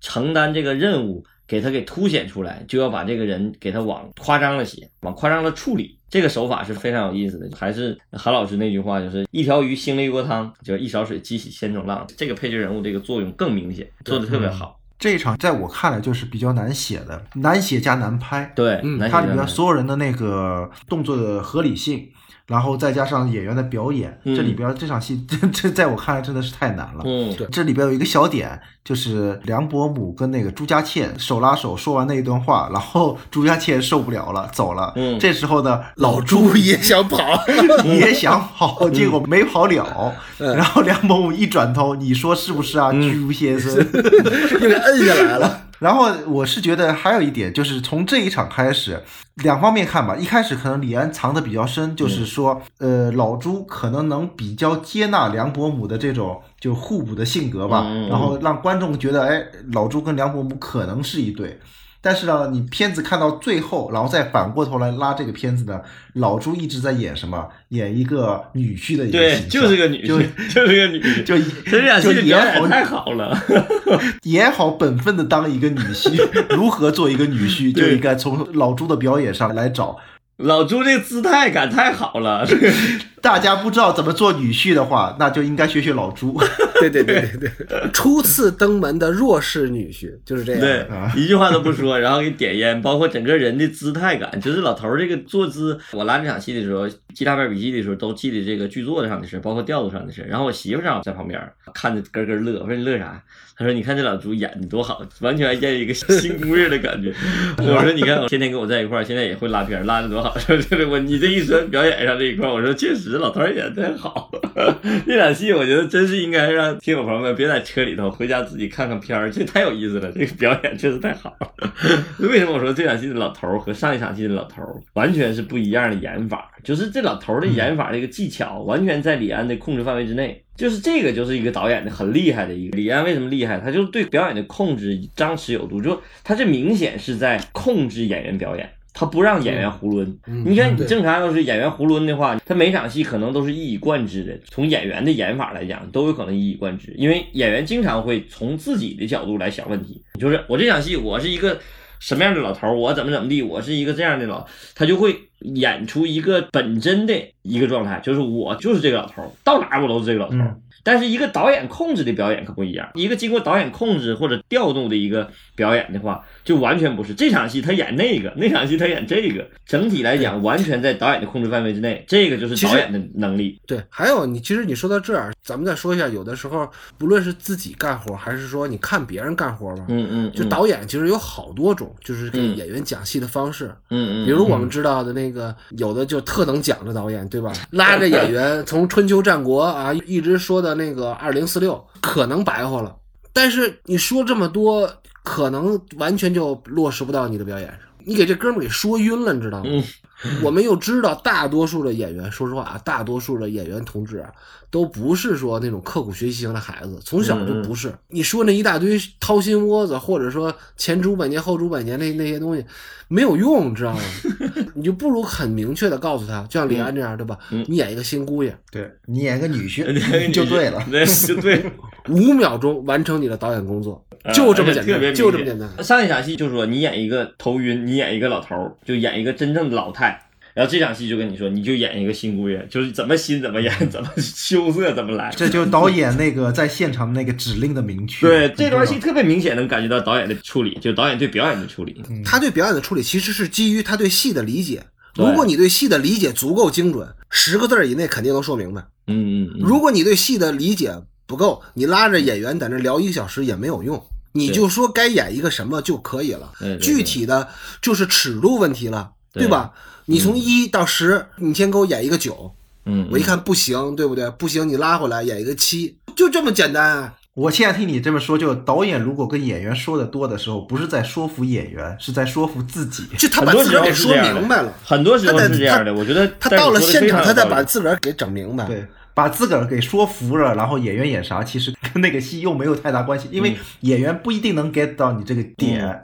承担这个任务，给他给凸显出来，就要把这个人给他往夸张了写，往夸张了处理。这个手法是非常有意思的，还是韩老师那句话，就是一条鱼腥了一锅汤，就是一勺水激起千种浪。这个配角人物这个作用更明显，做的特别好。这一场在我看来就是比较难写的，难写加难拍。对，嗯它里写难边所有人的那个动作的合理性，然后再加上演员的表演，嗯这里边这场戏这这在我看来真的是太难了。嗯，对这里边有一个小点，就是梁伯母跟那个朱家倩手拉手说完那一段话，然后朱家倩受不了了，走了。嗯这时候呢，老朱也想跑，也想跑，结果没跑了。嗯然后梁伯母一转头，你说是不是啊，朱先生？又给摁下来了。然后我是觉得还有一点，就是从这一场开始，两方面看吧。一开始可能李安藏的比较深，就是说，呃，老朱可能能比较接纳梁伯母的这种就互补的性格吧，然后让观众觉得，哎，老朱跟梁伯母可能是一对。但是呢，你片子看到最后，然后再反过头来拉这个片子呢，老朱一直在演什么？演一个女婿的一个对，形象就是个女就婿，就是个女婿。就就演好太好了，演好本分的当一个女婿，如何做一个女婿，就应该从老朱的表演上来找。老朱这姿态感太好了，大家不知道怎么做女婿的话，那就应该学学老朱。对对对对对，初次登门的弱势女婿就是这样。对啊，一句话都不说，然后给你点烟，包括整个人的姿态感，就是老头儿这个坐姿。我拉这场戏的时候，记大片笔记的时候，都记得这个剧作上的事，包括调度上的事。然后我媳妇儿正好在旁边看着咯咯乐，我说你乐啥？他说你看这老朱演的多好，完全演一个新姑爷的感觉。我说你看天天跟我在一块儿，现在也会拉片，拉的多好。说这个我你这一说表演上这一块，我说确实老头演的真好。这场戏我觉得真是应该让听友朋友们别在车里头，回家自己看看片儿，这太有意思了。这个表演确实太好了。为什么我说这场戏的老头和上一场戏的老头完全是不一样的演法？就是这老头儿的演法这个技巧完全在李安的控制范围之内。就是这个就是一个导演的很厉害的一个李安为什么厉害？他就是对表演的控制张弛有度，就他这明显是在控制演员表演。他不让演员囫囵，嗯你看，你正常要是演员囫囵的话，他每场戏可能都是一以贯之的。从演员的演法来讲，都有可能一以贯之，因为演员经常会从自己的角度来想问题。就是我这场戏，我是一个什么样的老头儿，我怎么怎么地，我是一个这样的老，他就会演出一个本真的一个状态，就是我就是这个老头儿，到哪儿我都是这个老头但是一个导演控制的表演可不一样，一个经过导演控制或者调度的一个表演的话，就完全不是这场戏他演那个，那场戏他演这个，整体来讲完全在导演的控制范围之内，这个就是导演的能力。对，还有你，其实你说到这儿，咱们再说一下，有的时候不论是自己干活，还是说你看别人干活吧，嗯嗯，就导演其实有好多种，就是给嗯演员讲戏的方式。嗯嗯，比如我们知道的那个，有的就特能讲的导演，对吧？拉着演员从春秋战国啊，一直说到那个二零四六，可能白话了。但是你说这么多，可能完全就落实不到你的表演上。你给这哥们儿给说晕了，你知道吗？嗯我们又知道，大多数的演员，说实话啊，大多数的演员同志啊，都不是说那种刻苦学习型的孩子，从小就不是。你说那一大堆掏心窝子，或者说前主百年后主百年那那些东西，没有用，你知道吗？你就不如很明确的告诉他，就像李安这样，对吧？嗯你演一个新姑爷，对你演个女婿 就对了。对，就对，五秒钟完成你的导演工作，啊就这么简单，就这么简单。上一场戏就说你演一个头晕，你演一个老头儿，就演一个真正的老太。然后这场戏就跟你说，你就演一个新姑爷，就是怎么新怎么演，怎么羞涩怎么来。这就是导演那个在现场那个指令的明确。对这段戏特别明显能感觉到导演的处理，就导演对表演的处理。他对表演的处理其实是基于他对戏的理解。如果你对戏的理解足够精准，十个字儿以内肯定能说明白。嗯嗯嗯，如果你对戏的理解不够，你拉着演员在那聊一个小时也没有用，你就说该演一个什么就可以了。具体的就是尺度问题了，对对吧？你从一到十，你先给我演一个九，嗯，我一看不行，对不对？不行，你拉回来演一个七，就这么简单啊。我现在听你这么说，就导演如果跟演员说的多的时候，不是在说服演员，是在说服自己。就他把自个儿给说明白了，很多时候他在是这样的。我觉得他到了现场，他再把自个儿给整明白。对，把自个儿给说服了，然后演员演啥，其实跟那个戏又没有太大关系，因为演员不一定能 get 到你这个点，嗯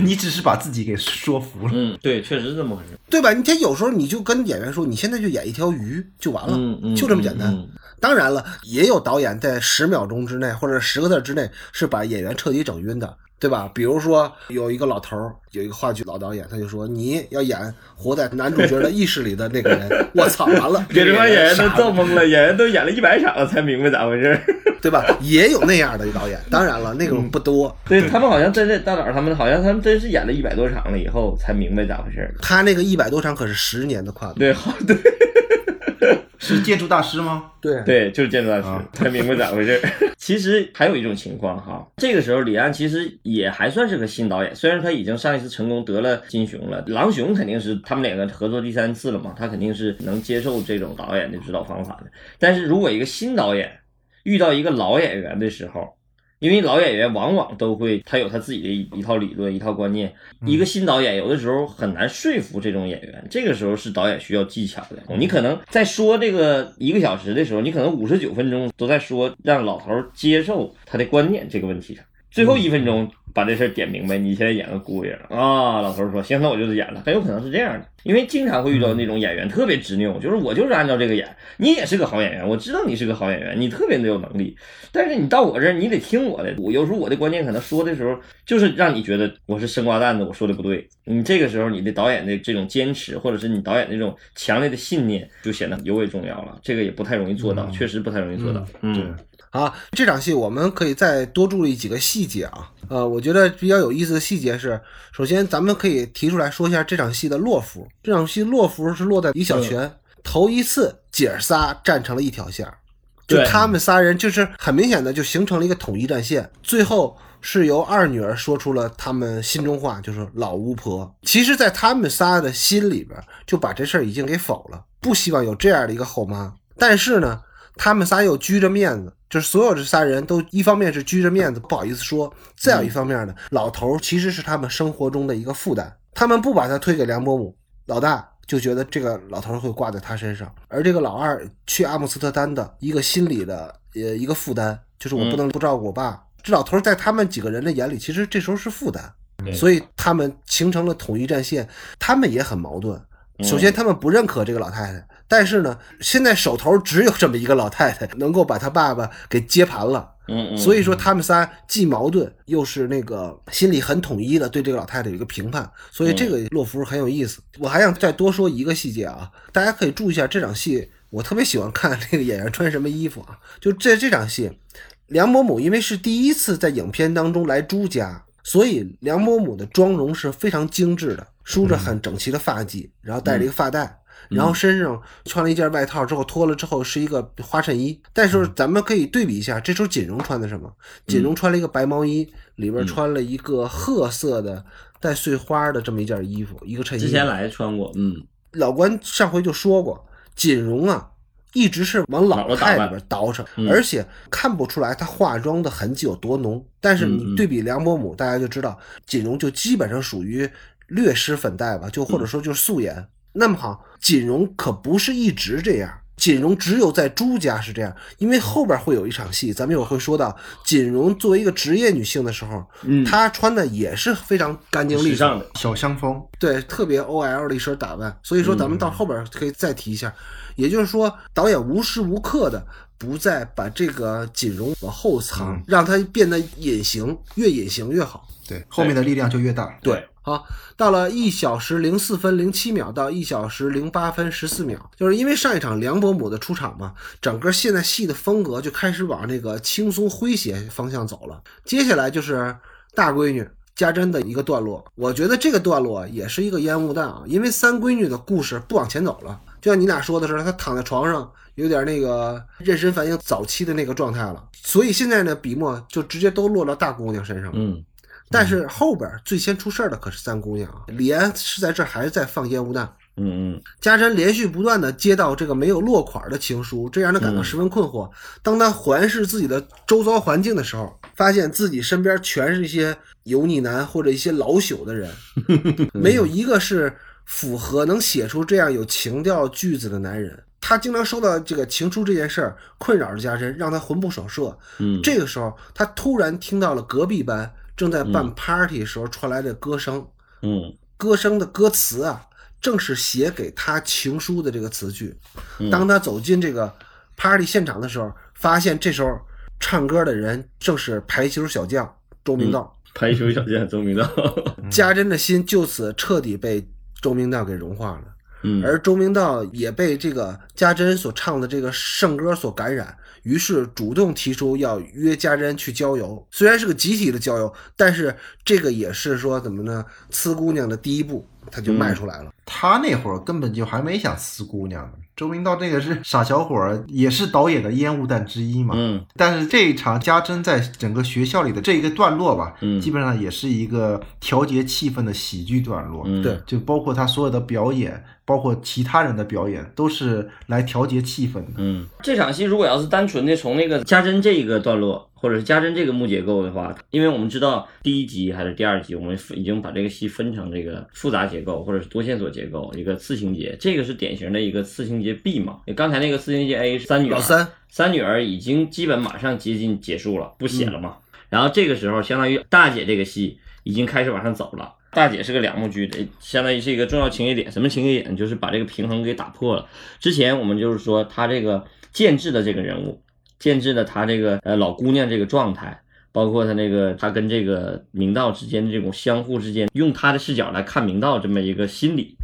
你只是把自己给说服了。嗯，对，确实是这么回事。对吧？你这有时候你就跟演员说，你现在就演一条鱼就完了，嗯嗯，就这么简单。嗯当然了，也有导演在十秒钟之内或者十个字之内是把演员彻底整晕的，对吧？比如说有一个老头儿，有一个话剧老导演，他就说你要演活在男主角的意识里的那个人，我操，完了，给这帮演员都傻揍懵了，演员 都演了一百场了才明白咋回事儿。对吧？也有那样的导演，当然了，那种不多。对他们好像真是大佬，他们好像他们真是演了一百多场了以后才明白咋回事儿。他那个一百多场可是十年的跨度，对，好对是建筑大师吗？对对，就是建筑大师啊才明白咋回事儿。其实还有一种情况哈，这个时候李安其实也还算是个新导演，虽然他已经上一次成功得了金熊了，狼熊肯定是他们两个合作第三次了嘛，他肯定是能接受这种导演的指导方法的。但是如果一个新导演遇到一个老演员的时候，因为老演员往往都会他有他自己的一一套理论、一套观念。一个新导演有的时候很难说服这种演员，这个时候是导演需要技巧的。你可能在说这个一个小时的时候，你可能五十九分钟都在说让老头儿接受他的观念这个问题上。最后一分钟把这事儿点明白，你现在演个姑爷啊？老头儿说行，那我就是演了，很有可能是这样的，因为经常会遇到那种演员特别执拗，就是我就是按照这个演，你也是个好演员，我知道你是个好演员，你特别的有能力，但是你到我这儿你得听我的，我有时候我的观念可能说的时候就是让你觉得我是生瓜蛋子，我说的不对，你这个时候你的导演的这种坚持，或者是你导演的这种强烈的信念，就显得尤为重要了，这个也不太容易做到，确实不太容易做到，嗯。好，这场戏我们可以再多注意几个细节啊。呃，我觉得比较有意思的细节是，首先咱们可以提出来说一下这场戏的落伏。这场戏落伏是落在李小泉头一次姐儿仨站成了一条线儿，就他们仨人就是很明显的就形成了一个统一战线。最后是由二女儿说出了他们心中话，就是老巫婆。其实，在他们仨的心里边就把这事儿已经给否了，不希望有这样的一个后妈。但是呢，他们仨又拘着面子。就是所有这仨人都一方面是拘着面子 不好意思说，再有一方面呢，老头其实是他们生活中的一个负担，他们不把他推给梁伯母，老大就觉得这个老头会挂在他身上，而这个老二去阿姆斯特丹的一个心理的呃一个负担，就是我不能不照顾我爸，这老头在他们几个人的眼里，其实这时候是负担，所以他们形成了统一战线，他们也很矛盾。首先，他们不认可这个老太太，但是呢，现在手头只有这么一个老太太能够把他爸爸给接盘了。嗯，所以说他们仨既矛盾，又是那个心里很统一的对这个老太太有一个评判，所以这个洛夫很有意思。我还想再多说一个细节啊，大家可以注意一下这场戏，我特别喜欢看那个演员穿什么衣服啊。就在这场戏，梁伯母因为是第一次在影片当中来朱家，所以梁伯母的妆容是非常精致的。梳着很整齐的发髻，然后戴着一个发带，然后身上穿了一件外套，之后脱了之后是一个花衬衣。但是咱们可以对比一下，这时候锦荣穿的什么？锦荣穿了一个白毛衣，里边穿了一个褐色的带碎花的这么一件衣服，一个衬衣。之前来穿过，嗯。老关上回就说过，锦荣啊。一直是往老态里边倒饬，而且看不出来她化妆的痕迹有多浓。但是你对比梁伯母，大家就知道锦荣就基本上属于略施粉黛吧，就或者说就是素颜。那么好，锦荣可不是一直这样，锦荣只有在朱家是这样，因为后边会有一场戏，咱们一会儿会说到锦荣作为一个职业女性的时候，嗯她穿的也是非常干净利索的小香风，对，特别 OL 的一身打扮。所以说咱们到后边可以再提一下。也就是说，导演无时无刻的不再把这个锦荣往后藏，让它变得隐形，越隐形越好。对，后面的力量就越大。对，好，到了一小时零四分零七秒到一小时零八分十四秒，就是因为上一场梁伯母的出场嘛，整个现在戏的风格就开始往那个轻松诙谐方向走了。接下来就是大闺女家珍的一个段落，我觉得这个段落也是一个烟雾弹啊，因为三闺女的故事不往前走了。就像你俩说的似的，他躺在床上，有点那个妊娠反应早期的那个状态了。所以现在呢，笔墨就直接都落到大姑娘身上了。嗯，但是后边最先出事的可是三姑娘啊。李安是在这还是在放烟雾弹？嗯嗯。家珍连续不断的接到这个没有落款的情书，这让他感到十分困惑。当他环视自己的周遭环境的时候，发现自己身边全是一些油腻男或者一些老朽的人，没有一个是。符合能写出这样有情调句子的男人，他经常收到这个情书这件事儿困扰着家珍，让他魂不守舍。嗯，这个时候他突然听到了隔壁班正在办 party 时候传来的歌声。嗯，歌声的歌词啊，正是写给他情书的这个词句。当他走进这个 party 现场的时候，发现这时候唱歌的人正是排球小将周明道。排球小将周明道，家珍的心就此彻底被。周明道给融化了，嗯，而周明道也被这个家珍所唱的这个圣歌所感染，于是主动提出要约家珍去郊游。虽然是个集体的郊游，但是这个也是说怎么呢？呲姑娘的第一步，他就迈出来了。他那会儿根本就还没想呲姑娘呢。周明道这个是傻小伙儿，也是导演的烟雾弹之一嘛。嗯，但是这一场家珍在整个学校里的这一个段落吧，嗯，基本上也是一个调节气氛的喜剧段落。嗯，对，就包括他所有的表演，包括其他人的表演，都是来调节气氛的。嗯，这场戏如果要是单纯的从那个家珍这一个段落。或者是家珍这个木结构的话，因为我们知道第一集还是第二集，我们已经把这个戏分成这个复杂结构或者是多线索结构，一个次情节，这个是典型的一个次情节 B 嘛。刚才那个次情节 A 是三女儿，三三女儿已经基本马上接近结束了，不写了嘛。然后这个时候，相当于大姐这个戏已经开始往上走了。大姐是个两幕剧的，相当于是一个重要情节点。什么情节点？就是把这个平衡给打破了。之前我们就是说，他这个建制的这个人物，建制的他这个呃老姑娘这个状态。包括他那个，他跟这个明道之间的这种相互之间，用他的视角来看明道这么一个心理，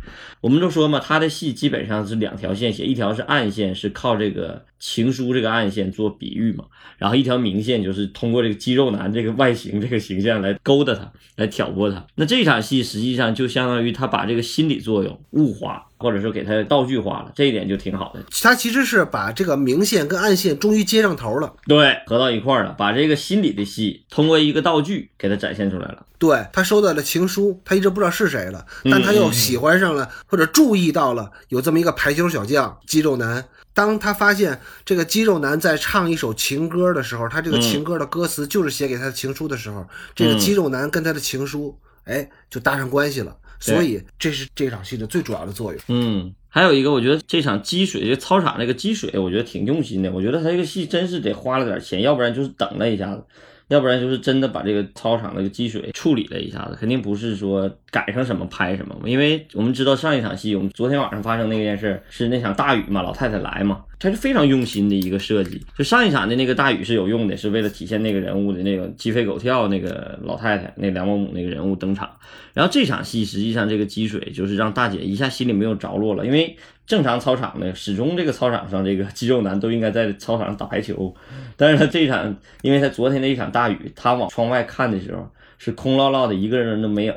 我们都说嘛，他的戏基本上是两条线写，一条是暗线，是靠这个情书这个暗线做比喻嘛，然后一条明线就是通过这个肌肉男这个外形这个形象来勾搭他，来挑拨他。那这场戏实际上就相当于他把这个心理作用物化。或者是给它道具化了，这一点就挺好的。他其实是把这个明线跟暗线终于接上头了，对，合到一块儿了，把这个心理的戏通过一个道具给他展现出来了。对他收到了情书，他一直不知道是谁了，但他又喜欢上了或者注意到了有这么一个排球小将肌肉男。当他发现这个肌肉男在唱一首情歌的时候，他这个情歌的歌词就是写给他的情书的时候，这个肌肉男跟他的情书，哎，就搭上关系了。所以这是这场戏的最主要的作用。嗯，还有一个，我觉得这场积水，这操场那个积水，我觉得挺用心的。我觉得他这个戏真是得花了点钱，要不然就是等了一下子，要不然就是真的把这个操场那个积水处理了一下子，肯定不是说赶上什么拍什么。因为我们知道上一场戏，我们昨天晚上发生那件事是那场大雨嘛，老太太来嘛。它是非常用心的一个设计，就上一场的那个大雨是有用的，是为了体现那个人物的那个鸡飞狗跳，那个老太太那梁伯母那个人物登场。然后这场戏实际上这个积水就是让大姐一下心里没有着落了，因为正常操场呢，始终这个操场上这个肌肉男都应该在操场上打排球，但是他这场，因为他昨天那一场大雨，他往窗外看的时候是空落落的，一个人都没有。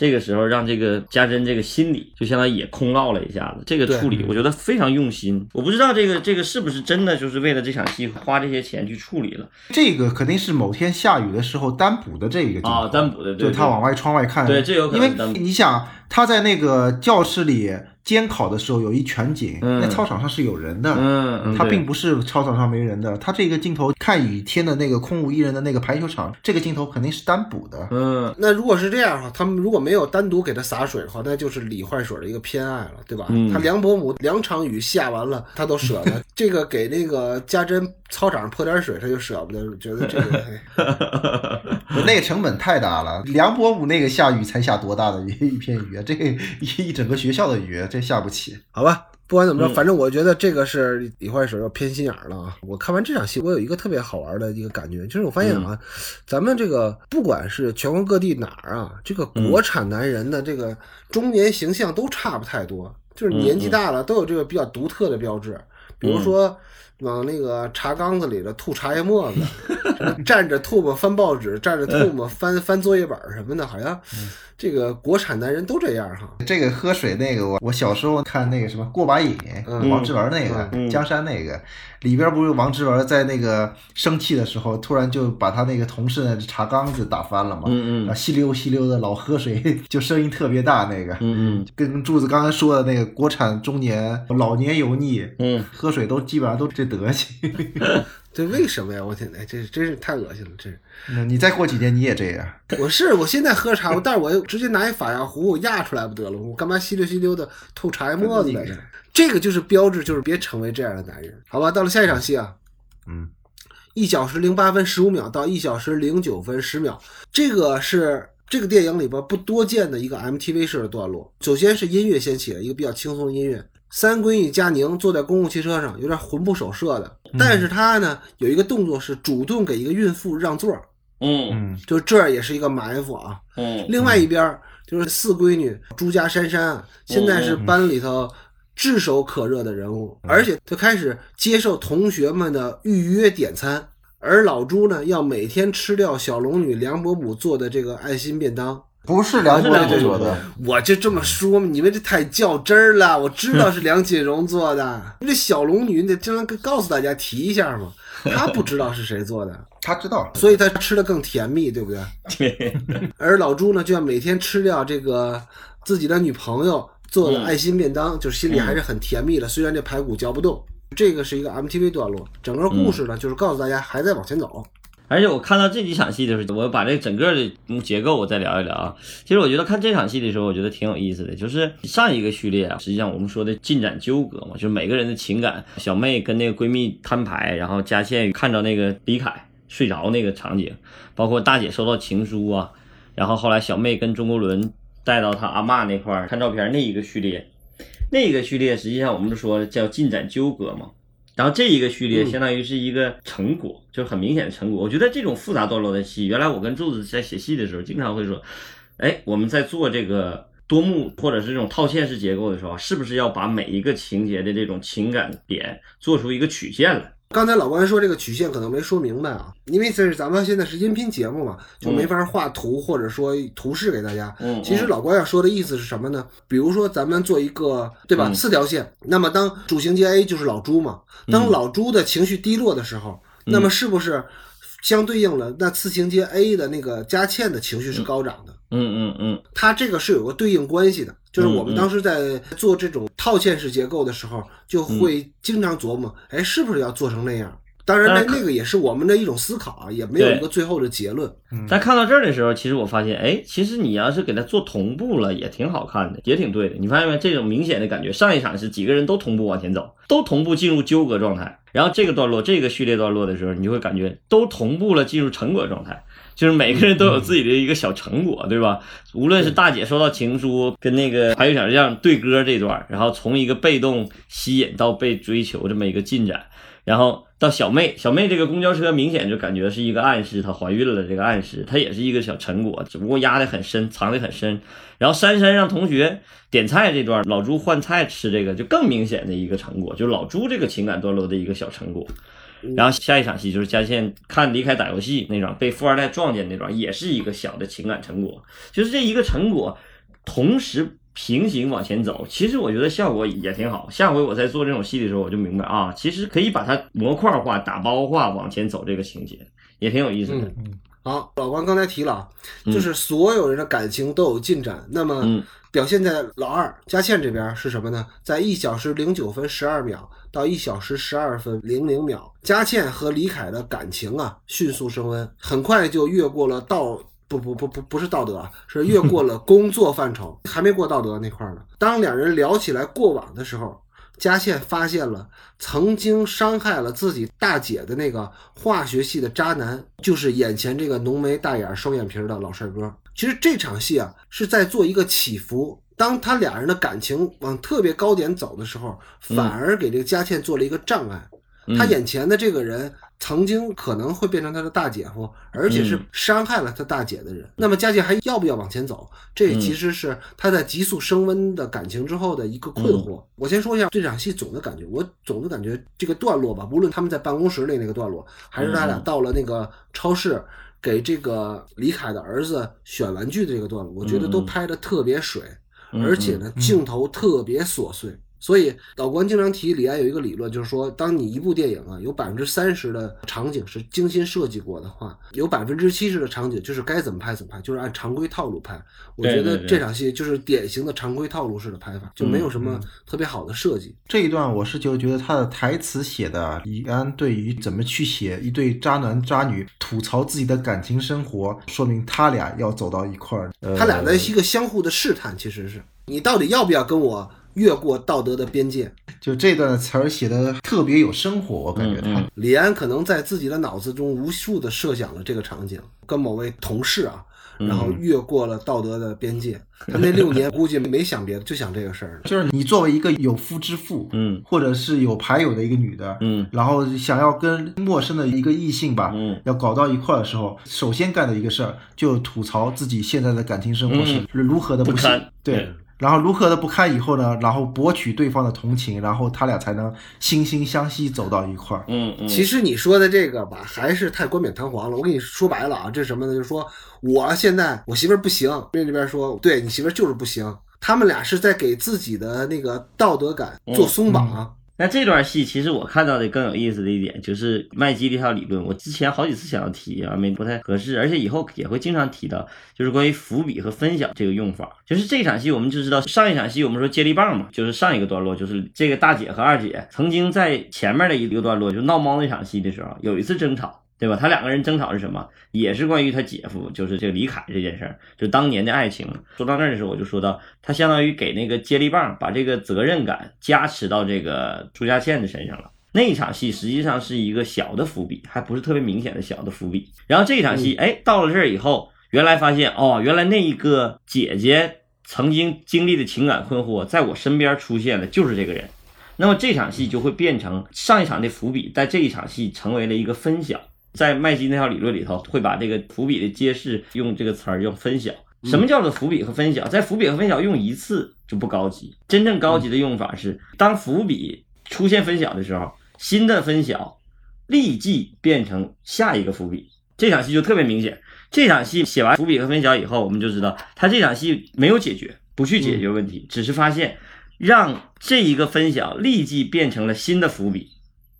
这个时候让这个家珍这个心理就相当于也空落了一下子，这个处理我觉得非常用心。我不知道这个这个是不是真的就是为了这场戏花这些钱去处理了。这个肯定是某天下雨的时候单补的这个啊，单补的，就他往外窗外看，对，这有可能。因为你想他在那个教室里。监考的时候有一全景，那操场上是有人的，嗯，他并不是操场上没人的。他这个镜头看雨天的那个空无一人的那个排球场，这个镜头肯定是单补的。嗯，那如果是这样哈，他们如果没有单独给他洒水的话，那就是李坏水的一个偏爱了，对吧？他梁伯母两场雨下完了，他都舍得 这个给那个家珍操场上泼点水，他就舍不得，觉得这个 那个成本太大了。梁伯母那个下雨才下多大的一片雨啊？这一整个学校的雨，这。下不起，好吧，不管怎么着，反正我觉得这个是李坏手要偏心眼了啊！我看完这场戏，我有一个特别好玩的一个感觉，就是我发现啊，咱们这个不管是全国各地哪儿啊，这个国产男人的这个中年形象都差不太多，就是年纪大了都有这个比较独特的标志，比如说往那个茶缸子里的吐茶叶沫子，站着吐沫翻报纸，站着吐沫翻翻作业本什么的，好像。这个国产男人都这样哈。这个喝水那个，我我小时候看那个什么过把瘾，王志文那个江山那个里边不是王志文在那个生气的时候，突然就把他那个同事的茶缸子打翻了嘛，嗯嗯，稀溜稀溜的老喝水，就声音特别大那个，嗯嗯，跟柱子刚才说的那个国产中年老年油腻，嗯，喝水都基本上都这德行。这为什么呀？我天哪，这真是太恶心了！这，你再过几天你也这样？我是我现在喝茶，但是我直接拿一法压壶压出来不得了？我干嘛稀溜稀溜的吐茶叶沫子来着？这个就是标志，就是别成为这样的男人，好吧？到了下一场戏啊，嗯，一小时零八分十五秒到一小时零九分十秒，这个是这个电影里边不多见的一个 MTV 式的段落。首先是音乐先起了一个比较轻松的音乐。三闺女佳宁坐在公共汽车上，有点魂不守舍的。但是她呢，有一个动作是主动给一个孕妇让座。嗯，就这也是一个埋伏啊。嗯，另外一边就是四闺女朱家珊珊，现在是班里头炙手可热的人物，而且她开始接受同学们的预约点餐。而老朱呢，要每天吃掉小龙女梁伯母做的这个爱心便当。不是梁伯母做的，我就这么说嘛，你们这太较真儿了。我知道是梁锦荣做的，这小龙女你得经常告诉大家提一下嘛。他不知道是谁做的，他知道，所以他吃的更甜蜜，对不对？对。而老朱呢，就要每天吃掉这个自己的女朋友做的爱心便当，就是心里还是很甜蜜的。虽然这排骨嚼不动，这个是一个 MTV 段落。整个故事呢，就是告诉大家还在往前走。而且我看到这几场戏的时候，我把这整个的结构我再聊一聊啊。其实我觉得看这场戏的时候，我觉得挺有意思的。就是上一个序列啊，实际上我们说的进展纠葛嘛，就是每个人的情感。小妹跟那个闺蜜摊牌，然后佳倩看着那个李凯睡着那个场景，包括大姐收到情书啊，然后后来小妹跟钟国伦带到他阿嬷那块儿看照片那一个序列，那个序列实际上我们说叫进展纠葛嘛。然后这一个序列相当于是一个成果，就是很明显的成果。我觉得这种复杂段落的戏，原来我跟柱子在写戏的时候，经常会说，哎，我们在做这个多幕或者是这种套现式结构的时候，是不是要把每一个情节的这种情感点做出一个曲线来？刚才老关说这个曲线可能没说明白啊，因为这是咱们现在是音频节目嘛，就没法画图或者说图示给大家。嗯其实老关要说的意思是什么呢？比如说咱们做一个对吧，嗯。四条线，那么当主情节 A 就是老朱嘛，当嗯老朱的情绪低落的时候，那么是不是相对应了那次情节 A 的那个佳倩的情绪是高涨的？嗯嗯嗯。它这个是有个对应关系的，就是我们当时在做这种套现式结构的时候，就会经常琢磨，哎，是不是要做成那样？当然，那那个也是我们的一种思考啊，也没有一个最后的结论。但看到这儿的时候，其实我发现，哎，其实你要是给它做同步了，也挺好看的，也挺对的。你发现没？这种明显的感觉，上一场是几个人都同步往前走，都同步进入纠葛状态，然后这个段落，这个序列段落的时候，你就会感觉都同步了进入成果状态。就是每个人都有自己的一个小成果，对吧？无论是大姐收到情书，跟那个还有小将对歌这段，然后从一个被动吸引到被追求这么一个进展，然后到小妹，小妹这个公交车明显就感觉是一个暗示，她怀孕了这个暗示，她也是一个小成果，只不过压得很深，藏得很深。然后珊珊让同学点菜这段，老朱换菜吃这个就更明显的一个成果，就是老朱这个情感段落的一个小成果。然后下一场戏就是佳倩看离开打游戏那场被富二代撞见那段，也是一个小的情感成果。就是这一个成果同时平行往前走，其实我觉得效果也挺好。下回我在做这种戏的时候，我就明白啊，其实可以把它模块化、打包化往前走这个情节，也挺有意思的。嗯好，老关刚才提了啊，嗯就是所有人的感情都有进展，那么嗯表现在老二佳倩这边是什么呢？在一小时零九分十二秒到一小时十二分零零秒，佳倩和李凯的感情啊迅速升温，很快就越过了道。不不不不不是道德啊，是越过了工作范畴，还没过道德那块儿呢。当两人聊起来过往的时候，佳倩发现了曾经伤害了自己大姐的那个化学系的渣男，就是眼前这个浓眉大眼、双眼皮儿的老帅哥。其实这场戏啊，是在做一个起伏。当他俩人的感情往特别高点走的时候，反而给这个佳倩做了一个障碍。他眼前的这个人曾经可能会变成他的大姐夫，而且是嗯伤害了他大姐的人。那么佳倩还要不要往前走？这其实是他在急速升温的感情之后的一个困惑。我先说一下这场戏总的感觉，我总的感觉这个段落吧，无论他们在办公室里那个段落，还是他俩到了那个超市给这个李凯的儿子选玩具的这个段落，我觉得都拍的特别水。嗯而且呢，镜头特别琐碎。所以老关经常提李安有一个理论，就是说，当你一部电影啊有百分之三十的场景是精心设计过的话，有百分之七十的场景就是该怎么拍怎么拍，就是按常规套路拍。我觉得这场戏就是典型的常规套路式的拍法，就没有什嗯么特别好的设计。这一段我是就觉得他的台词写的，李安对于怎么去写一对渣男渣女吐槽自己的感情生活，说明他俩要走到一块儿。呃、他俩的一个相互的试探，其实是你到底要不要跟我越过道德的边界。就这段词儿写的特别有生活，我感觉他。嗯嗯李安可能在自己的脑子中无数的设想了这个场景，跟某位同事啊，嗯然后越过了道德的边界。他那六年 估计没想别的，就想这个事儿。就是你作为一个有夫之妇，嗯或者是有牌友的一个女的，嗯然后想要跟陌生的一个异性吧，嗯要搞到一块儿的时候，首先干的一个事儿就吐槽自己现在的感情生活是如何的不堪对对。然后如何的不堪以后呢？然后博取对方的同情，然后他俩才能惺惺相惜走到一块儿。嗯嗯，其实你说的这个吧，还是太冠冕堂皇了。我跟你说白了啊，这是什么呢？就是说我现在我媳妇儿不行，别人这边说对你媳妇儿就是不行，他们俩是在给自己的那个道德感做松绑。啊那这段戏其实我看到的更有意思的一点就是麦基的一套理论，我之前好几次想要提啊，没不太合适，而且以后也会经常提到，就是关于伏笔和分享这个用法。就是这场戏我们就知道，上一场戏我们说接力棒嘛，就是上一个段落，就是这个大姐和二姐曾经在前面的一个段落，就闹猫那场戏的时候有一次争吵。对吧？他两个人争吵是什么？也是关于他姐夫，就是这个李凯这件事儿，就当年的爱情。说到那儿的时候，我就说到，他相当于给那个接力棒把这个责任感加持到这个朱家倩的身上了。那一场戏实际上是一个小的伏笔，还不是特别明显的小的伏笔。然后这一场戏，哎，到了这儿以后，原来发现哦，原来那一个姐姐曾经经历的情感困惑，在我身边出现的就是这个人。那么这场戏就会变成上一场的伏笔，在这一场戏成为了一个分晓。在麦基那套理论里头，会把这个伏笔的揭示用这个词儿用分享。什么叫做伏笔和分享？在伏笔和分享用一次就不高级，真正高级的用法是，当伏笔出现分晓的时候，新的分晓立即变成下一个伏笔。这场戏就特别明显。这场戏写完伏笔和分晓以后，我们就知道他这场戏没有解决，不去解决问题，只是发现让这一个分晓立即变成了新的伏笔，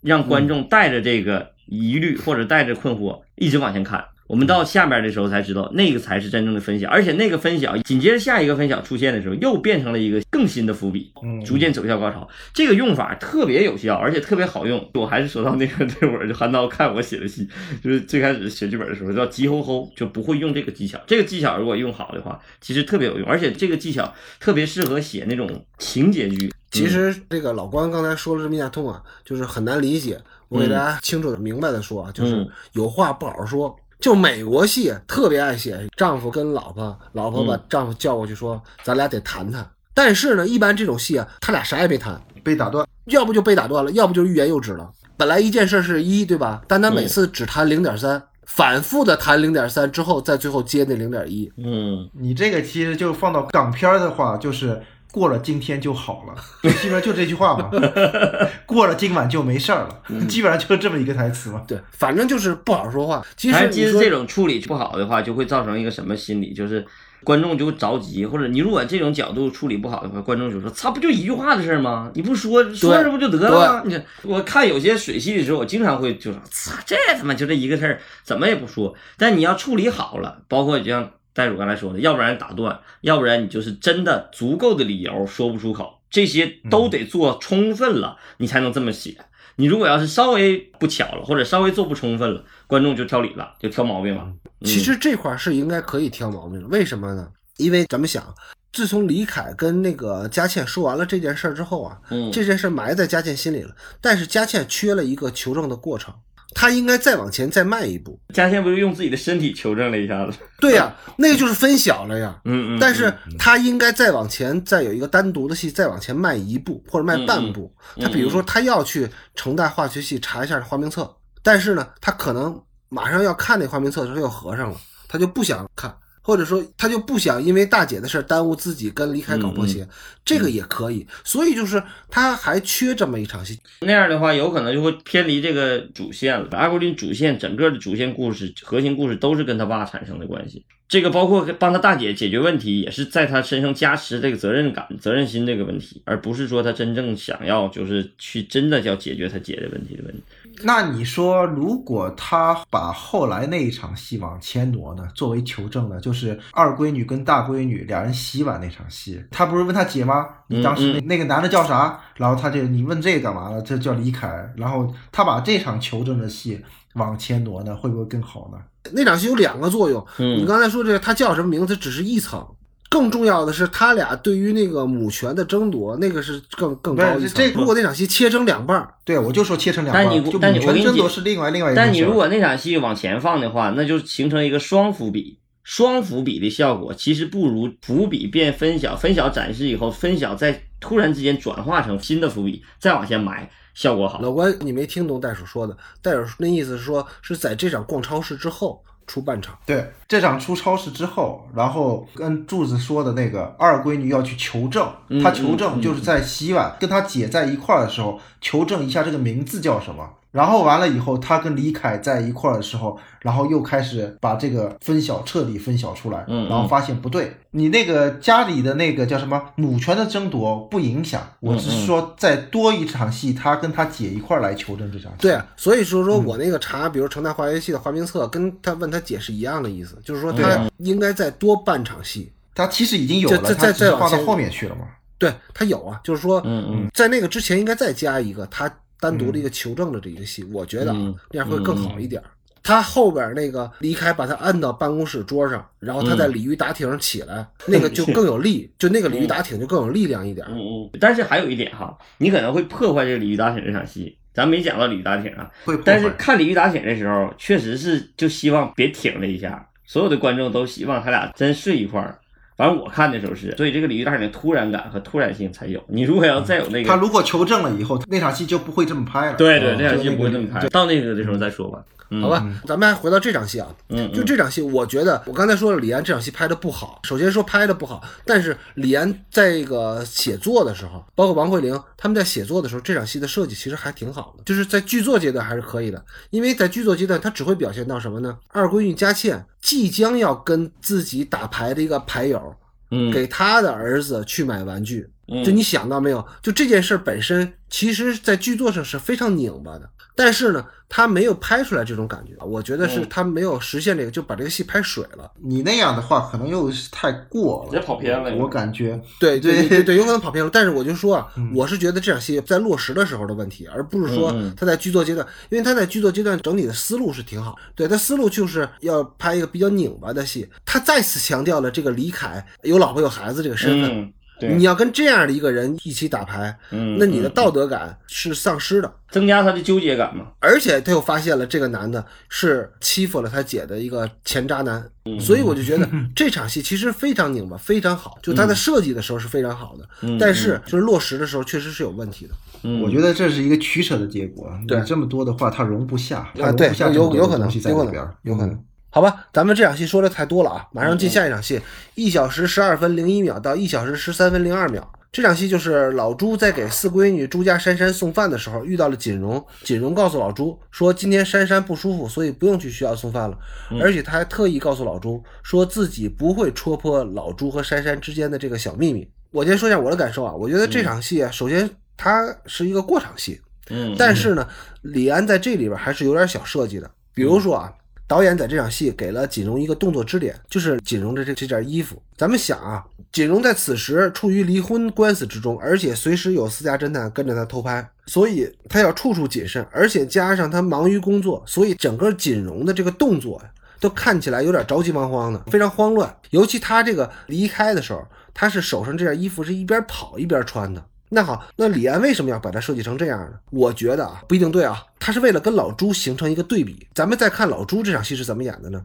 让观众带着这个疑虑或者带着困惑一直往前看。我们到下边的时候才知道，那个才是真正的分享，而且那个分享紧接着下一个分享出现的时候，又变成了一个更新的伏笔，逐渐走向高潮。这个用法特别有效，而且特别好用。我还是说到那个那会儿，就韩刀看我写的戏，就是最开始写剧本的时候叫急吼吼，就不会用这个技巧。这个技巧如果用好的话，其实特别有用，而且这个技巧特别适合写那种情节剧。其实这个老关刚才说了这么一下通啊，就是很难理解。我给大家清楚的、明白的说啊，就是有话不好好说。就美国戏特别爱写丈夫跟老婆，老婆把丈夫叫过去说：“咱俩得谈谈。”但是呢，一般这种戏啊，他俩啥也没谈，被打断，要不就被打断了，要不就是欲言又止了。本来一件事是一对吧？但他每次只谈零点三，反复的谈零点三之后，再最后接那零点一。嗯，你这个其实就放到港片的话，就是。过了今天就好了，基本上就这句话嘛。过了今晚就没事儿了，基本上就是这么一个台词嘛。对，反正就是不好说话。其实其实这种处理不好的话，就会造成一个什么心理？就是观众就着急，或者你如果这种角度处理不好的话，观众就说：“操，不就一句话的事儿吗？你不说说这不就得了吗？”你我看有些水戏的时候，我经常会就说：“操，这他妈就这一个事儿，怎么也不说。”但你要处理好了，包括就像。袋鼠刚才说的，要不然打断，要不然你就是真的足够的理由说不出口，这些都得做充分了，你才能这么写。你如果要是稍微不巧了，或者稍微做不充分了，观众就挑理了，就挑毛病了。其实这块是应该可以挑毛病的，为什么呢？因为咱们想，自从李凯跟那个佳倩说完了这件事之后啊，这件事埋在佳倩心里了，但是佳倩缺了一个求证的过程。他应该再往前再迈一步。嘉轩不是用自己的身体求证了一下子？对呀，那个就是分小了呀。嗯嗯。但是他应该再往前，再有一个单独的戏，再往前迈一步或者迈半步。他比如说，他要去成大化学系查一下花名册，但是呢，他可能马上要看那花名册的时候又合上了，他就不想看。或者说他就不想因为大姐的事耽误自己跟李凯搞破鞋，这个也可以。所以就是他还缺这么一场戏，那样的话有可能就会偏离这个主线了。阿古林主线整个的主线故事、核心故事都是跟他爸产生的关系，这个包括帮他大姐解决问题，也是在他身上加持这个责任感、责任心这个问题，而不是说他真正想要就是去真的要解决他姐的问题的问题。那你说，如果他把后来那一场戏往前挪呢？作为求证呢，就是二闺女跟大闺女两人洗碗那场戏，他不是问他姐吗？你当时那那个男的叫啥？然后他就你问这个干嘛呢？这叫李凯。然后他把这场求证的戏往前挪呢，会不会更好呢？那场戏有两个作用。你刚才说这个他叫什么名字，只是一层。更重要的是，他俩对于那个母权的争夺，那个是更更高一层。如果那场戏切成两半儿，对我就说切成两半，但你但你我跟你讲，是另外另外一但你如果那场戏往前放的话，那就形成一个双伏笔，双伏笔的效果其实不如伏笔变分晓，分晓展示以后，分晓再突然之间转化成新的伏笔，再往前埋，效果好。老关，你没听懂袋鼠说的，袋鼠那意思是说，是在这场逛超市之后。出半场，对这场出超市之后，然后跟柱子说的那个二闺女要去求证，她求证就是在洗碗，跟她姐在一块儿的时候求证一下这个名字叫什么。然后完了以后，他跟李凯在一块儿的时候，然后又开始把这个分晓彻底分晓出来，然后发现不对，你那个家里的那个叫什么母权的争夺不影响，我只是说再多一场戏，他跟他姐一块儿来求证这场戏。对，所以说说我那个查，比如成大化学系的花名册，跟他问他姐是一样的意思，就是说他应该再多半场戏。他其实已经有了，再再再放到后面去了嘛？对他有啊，就是说，嗯嗯，在那个之前应该再加一个他。单独的一个求证的这一个戏，我觉得啊，那样会更好一点。他后边那个离开，把他按到办公室桌上，然后他在鲤鱼打挺上起来，那个就更有力，就那个鲤鱼打挺就更有力量一点。嗯嗯。但是还有一点哈，你可能会破坏这个鲤鱼打挺这场戏。咱没讲到鲤鱼打挺啊，会破但是。看鲤鱼打挺的时候，确实是就希望别挺了一下，所有的观众都希望他俩真睡一块儿。反正我看的时候是，所以这个鲤鱼打挺的突然感和突然性才有。你如果要再有那个，他如果求证了以后，那场戏就不会这么拍了。对对，那场戏就不会这么拍。到那个的时候再说吧。嗯好吧，咱们还回到这场戏啊，嗯，就这场戏，我觉得我刚才说了，李安这场戏拍的不好。首先说拍的不好，但是李安在这个写作的时候，包括王慧玲他们在写作的时候，这场戏的设计其实还挺好的，就是在剧作阶段还是可以的。因为在剧作阶段，他只会表现到什么呢？二闺女佳倩即将要跟自己打牌的一个牌友，嗯给他的儿子去买玩具。嗯就你想到没有？就这件事本身，其实在剧作上是非常拧巴的，但是呢，他没有拍出来这种感觉。我觉得是嗯他没有实现这个，就把这个戏拍水了。你那样的话，可能又是太过了，也跑偏了我感觉，对对对 有可能跑偏了。但是我就说啊，我是觉得这场戏在落实的时候的问题，而不是说他在剧作阶段，因为他在剧作阶段整体的思路是挺好。对他思路就是要拍一个比较拧巴的戏，他再次强调了这个李凯有老婆有孩子这个身份。你要跟这样的一个人一起打牌，嗯那你的嗯道德感是丧失的。增加他的纠结感嘛。而且他又发现了这个男的是欺负了他姐的一个前渣男，嗯所以我就觉得 这场戏其实非常拧巴，非常好。就他在设计的时候是非常好的，嗯但是就是落实的时候确实是有问题的。嗯，我觉得这是一个取舍的结果。对你这么多的话，他容不下，它啊，对容不下，这么有有可能，多东西在有可能里边，，有可能嗯。。好吧，咱们这场戏说的太多了啊，马上进下一场戏，一小时十二分零一秒到一小时十三分零二秒。这场戏就是老朱在给四闺女朱家珊珊送饭的时候遇到了锦荣，锦荣告诉老朱说今天珊珊不舒服，所以不用去学校送饭了，而且他还特意告诉老朱说自己不会戳破老朱和珊珊之间的这个小秘密。我先说一下我的感受啊，我觉得这场戏啊，首先它是一个过场戏，嗯，但是呢，李安在这里边还是有点小设计的。比如说啊，导演在这场戏给了锦荣一个动作支点，就是锦荣的这这件衣服。咱们想啊，锦荣在此时处于离婚官司之中，而且随时有私家侦探跟着他偷拍，所以他要处处谨慎，而且加上他忙于工作，所以整个锦荣的这个动作呀。都看起来有点着急忙慌的，非常慌乱。尤其他这个离开的时候，他是手上这件衣服是一边跑一边穿的。那好，那李安为什么要把它设计成这样呢？我觉得啊，不一定对啊，他是为了跟老朱形成一个对比。咱们再看老朱这场戏是怎么演的呢？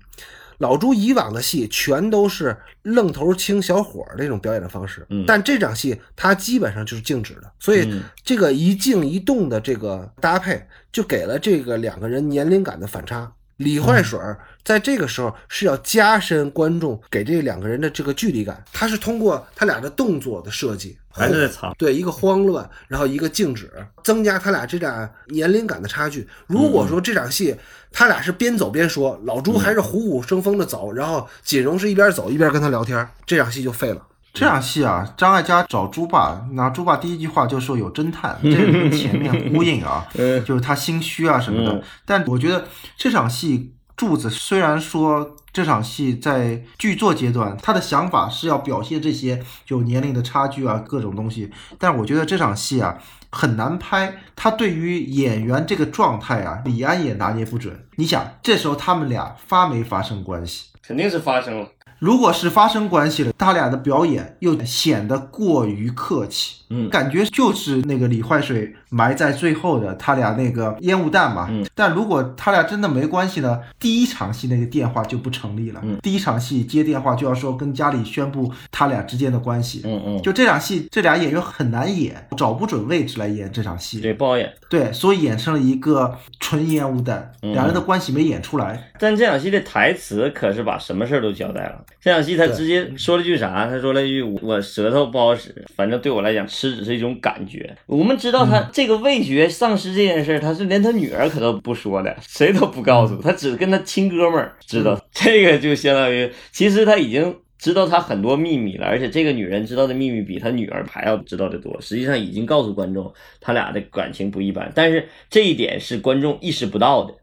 老朱以往的戏全都是愣头青小伙儿那种表演的方式，嗯但这场戏他基本上就是静止的，所以嗯这个一静一动的这个搭配，就给了这个两个人年龄感的反差。李坏水儿在这个时候是要加深观众给这两个人的这个距离感，他是通过他俩的动作的设计，还是在藏。对一个慌乱，然后一个静止，增加他俩这俩年龄感的差距。如果说这场戏他俩是边走边说，老朱还是虎虎生风的走，然后锦荣是一边走一边跟他聊天，这场戏就废了。这场戏啊，张艾嘉找朱爸，那朱爸第一句话就说有侦探，这个跟前面呼应啊，就是他心虚啊什么的嗯。但我觉得这场戏柱子虽然说这场戏在剧作阶段，他的想法是要表现这些有年龄的差距啊各种东西，但我觉得这场戏啊很难拍。他对于演员这个状态啊，李安也拿捏不准。你想，这时候他们俩发没发生关系？肯定是发生了。如果是发生关系了，他俩的表演又显得过于客气，嗯感觉就是那个李坏水埋在最后的他俩那个烟雾弹嘛。嗯但如果他俩真的没关系呢，第一场戏那个电话就不成立了。嗯第一场戏接电话就要说跟家里宣布他俩之间的关系。嗯嗯，就这场戏，这俩演员很难演，找不准位置来演这场戏。对不好演。对，所以演成了一个纯烟雾弹，嗯两人的关系没演出来。但这场戏的台词可是把什么事儿都交代了。这场戏他直接说了句啥？他说了一句：“我舌头不好使，反正对我来讲，吃只是一种感觉。”我们知道他这个味觉丧失这件事儿，他是连他女儿可都不说的，谁都不告诉他，只跟他亲哥们儿知道。这个就相当于，其实他已经。知道他很多秘密了，而且这个女人知道的秘密比他女儿还要知道的多。实际上已经告诉观众，他俩的感情不一般，但是这一点是观众意识不到的，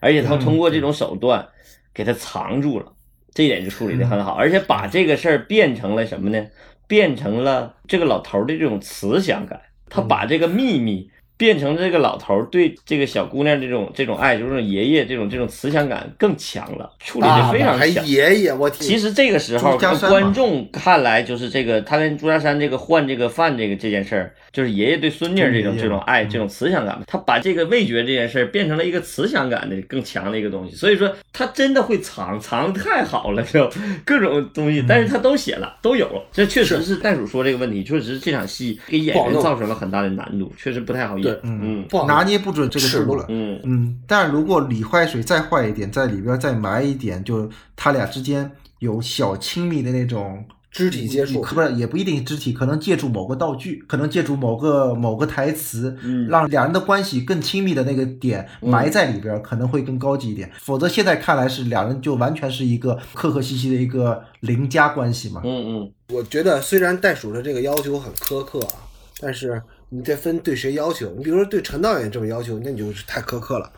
而且他通过这种手段给他藏住了，这一点就处理的很好，而且把这个事儿变成了什么呢？变成了这个老头的这种慈祥感，他把这个秘密变成这个老头儿对这个小姑娘这种这种爱，就是爷爷这种这种慈祥感更强了，处理的非常还强。爷爷，我天，其实这个时候，观众看来就是这个，他跟朱家山这个换这个饭这个这件事儿，就是爷爷对孙女儿这种这种爱，这种慈祥感，他把这个味觉这件事儿变成了一个慈祥感的更强的一个东西。所以说，他真的会藏，藏的太好了，就各种东嗯西，但是他都写了，都有了。这确实是袋鼠说这个问题，确实是这场戏给演员造成了很大的难度，确实不太好演对。嗯不好拿捏不准这个尺度度了。嗯嗯，但如果李坏水再坏一点，在里边再埋一点，就他俩之间有小亲密的那种肢体接触可不是也不一定肢体，可能借助某个道具，可能借助某个某个台词，嗯让两人的关系更亲密的那个点埋在里边，可能会更高级一点。否则现在看来是两人就完全是一个客客气气的一个邻家关系嘛。嗯嗯，我觉得虽然袋鼠的这个要求很苛刻啊，但是你再分对谁要求。你比如说对陈导演这么要求，那你就是太苛刻了。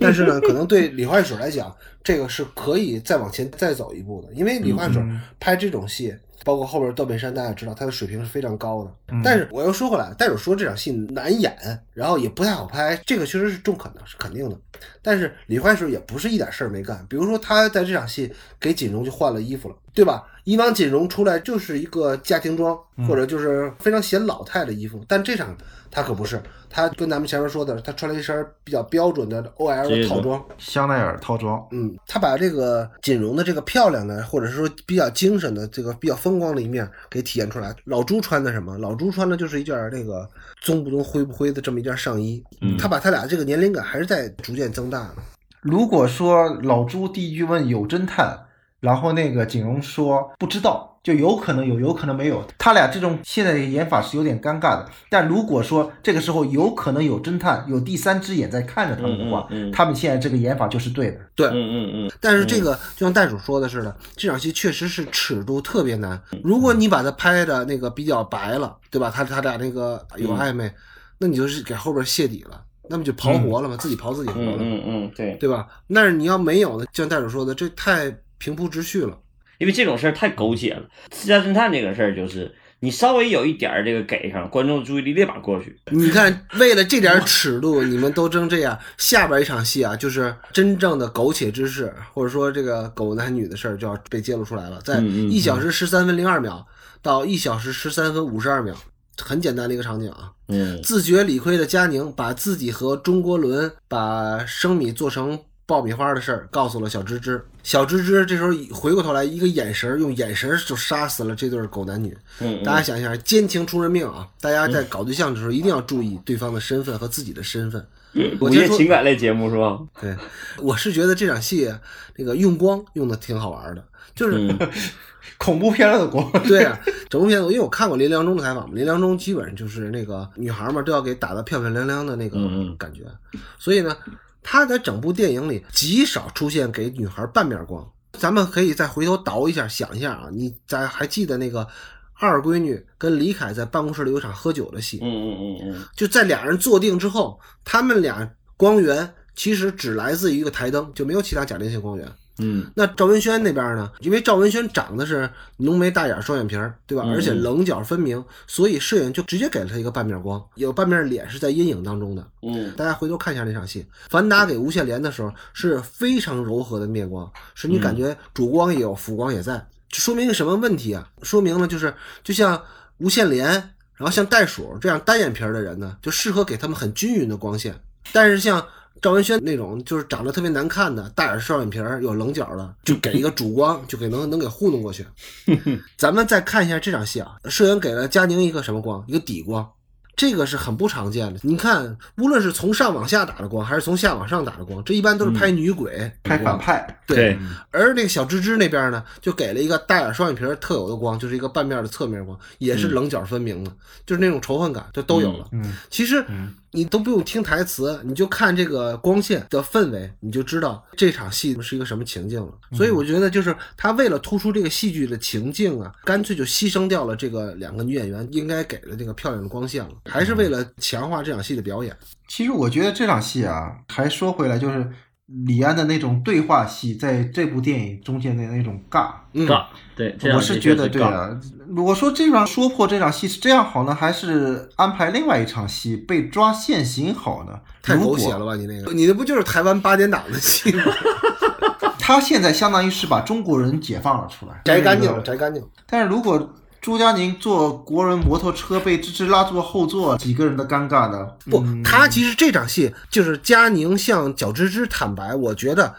但是呢，可能对李焕水来讲，这个是可以再往前再走一步的，因为李焕水拍这种戏。包括后边断背山，大家知道他的水平是非常高的。但是我又说回来，袋鼠说这场戏难演，然后也不太好拍，这个确实是中肯的，是肯定的。但是李坏水也不是一点事儿没干，比如说他在这场戏给锦荣就换了衣服了，对吧？以往锦荣出来就是一个家庭装，或者就是非常显老态的衣服，但这场他可不是，他跟咱们前面说的，他穿了一身比较标准的 OL 套装，香奈儿套装，嗯，他把这个锦荣的这个漂亮的，或者是说比较精神的这个比较风光的一面给体现出来。老朱穿的什么？老朱穿的就是一件这个棕不棕灰不灰的这么一件上衣，嗯他把他俩这个年龄感还是在逐渐增大的。如果说老朱第一句问有侦探，然后那个锦荣说不知道，就有可能有，有可能没有。他俩这种现在的演法是有点尴尬的。但如果说这个时候有可能有侦探，有第三只眼在看着他们的话，嗯嗯嗯他们现在这个演法就是对的。对，嗯嗯嗯，但是这个就像袋鼠说的似的，这场戏确实是尺度特别难。如果你把它拍的那个比较白了，对吧？他他俩那个有暧昧，那你就是给后边泄底了，那么就刨活了嘛，自己刨自己活了，嗯嗯嗯，对，对吧？但是你要没有呢，就像袋鼠说的，这太平铺直叙了。因为这种事儿太狗血了。私家侦探这个事儿就是。你稍微有一点儿这个给上，观众注意力立马过去。你看，为了这点尺度，你们都争这样。下边一场戏啊，就是真正的苟且之事，或者说这个狗男女的事儿就要被揭露出来了。在一小时十三分零二秒到一小时十三分五十二秒，很简单的一个场景啊。嗯自觉理亏的佳宁把自己和钟国伦把生米做成爆米花的事儿告诉了小芝芝。小芝芝这时候回过头来，一个眼神儿，用眼神儿就杀死了这对狗男女。嗯，大家想一下，奸情出人命啊！大家在搞对象的时候一定要注意对方的身份和自己的身份。我午夜，情感类节目是吧？对，我是觉得这场戏那个用光用的挺好玩的，就是、嗯 恐怖片了的光，对啊，整部片子因为我看过林良忠的采访嘛，林良忠基本上就是那个女孩嘛都要给打得漂漂亮亮的那个嗯嗯感觉，所以呢，他在整部电影里极少出现给女孩半面光。咱们可以再回头倒一下，想一下啊，你咱还记得那个二闺女跟李凯在办公室里有场喝酒的戏，嗯嗯嗯嗯就在俩人坐定之后，他们俩光源其实只来自于一个台灯，就没有其他假定性光源。嗯那赵文轩那边呢？因为赵文轩长得是浓眉大眼、双眼皮儿，对吧？嗯而且棱角分明，所以摄影就直接给了他一个半面光，有半面脸是在阴影当中的。嗯大家回头看一下那场戏，樊达给吴献莲的时候是非常柔和的面光，是你感觉主光也有，辅光也在，这说明一个什么问题啊？说明呢，就是就像吴献莲，然后像袋鼠这样单眼皮儿的人呢，就适合给他们很均匀的光线，但是像。赵文轩那种就是长得特别难看的，大眼双眼皮儿有棱角的，就给一个主光，就给能能给糊弄过去。咱们再看一下这场戏啊，摄影给了佳宁一个什么光？一个底光，这个是很不常见的。你看，无论是从上往下打的光，还是从下往上打的光，这一般都是拍女鬼、拍反派，对，而那个小芝芝那边呢，就给了一个大眼双眼皮儿特有的光，就是一个半面的侧面光，也是棱角分明的，就是那种仇恨感，就都有了。嗯，其实你都不用听台词，你就看这个光线的氛围，你就知道这场戏是一个什么情境了。所以我觉得，就是他为了突出这个戏剧的情境啊，干脆就牺牲掉了这个两个女演员应该给的这个漂亮的光线了，还是为了强化这场戏的表演。其实我觉得这场戏啊，还说回来就是李安的那种对话戏，在这部电影中间的那种尬。嗯，尬，对，我是觉得对尬。啊。如果说这场说破这场戏是这样好呢，还是安排另外一场戏被抓现行好呢？太狗血了吧？你那个，你那不就是台湾八点档的戏吗？他现在相当于是把中国人解放了出来，摘干净了，摘干净了。但是如果朱佳宁坐国人摩托车被芝芝拉坐后座，几个人的尴尬呢？不，他其实这场戏就是佳宁向小芝芝坦白，我觉得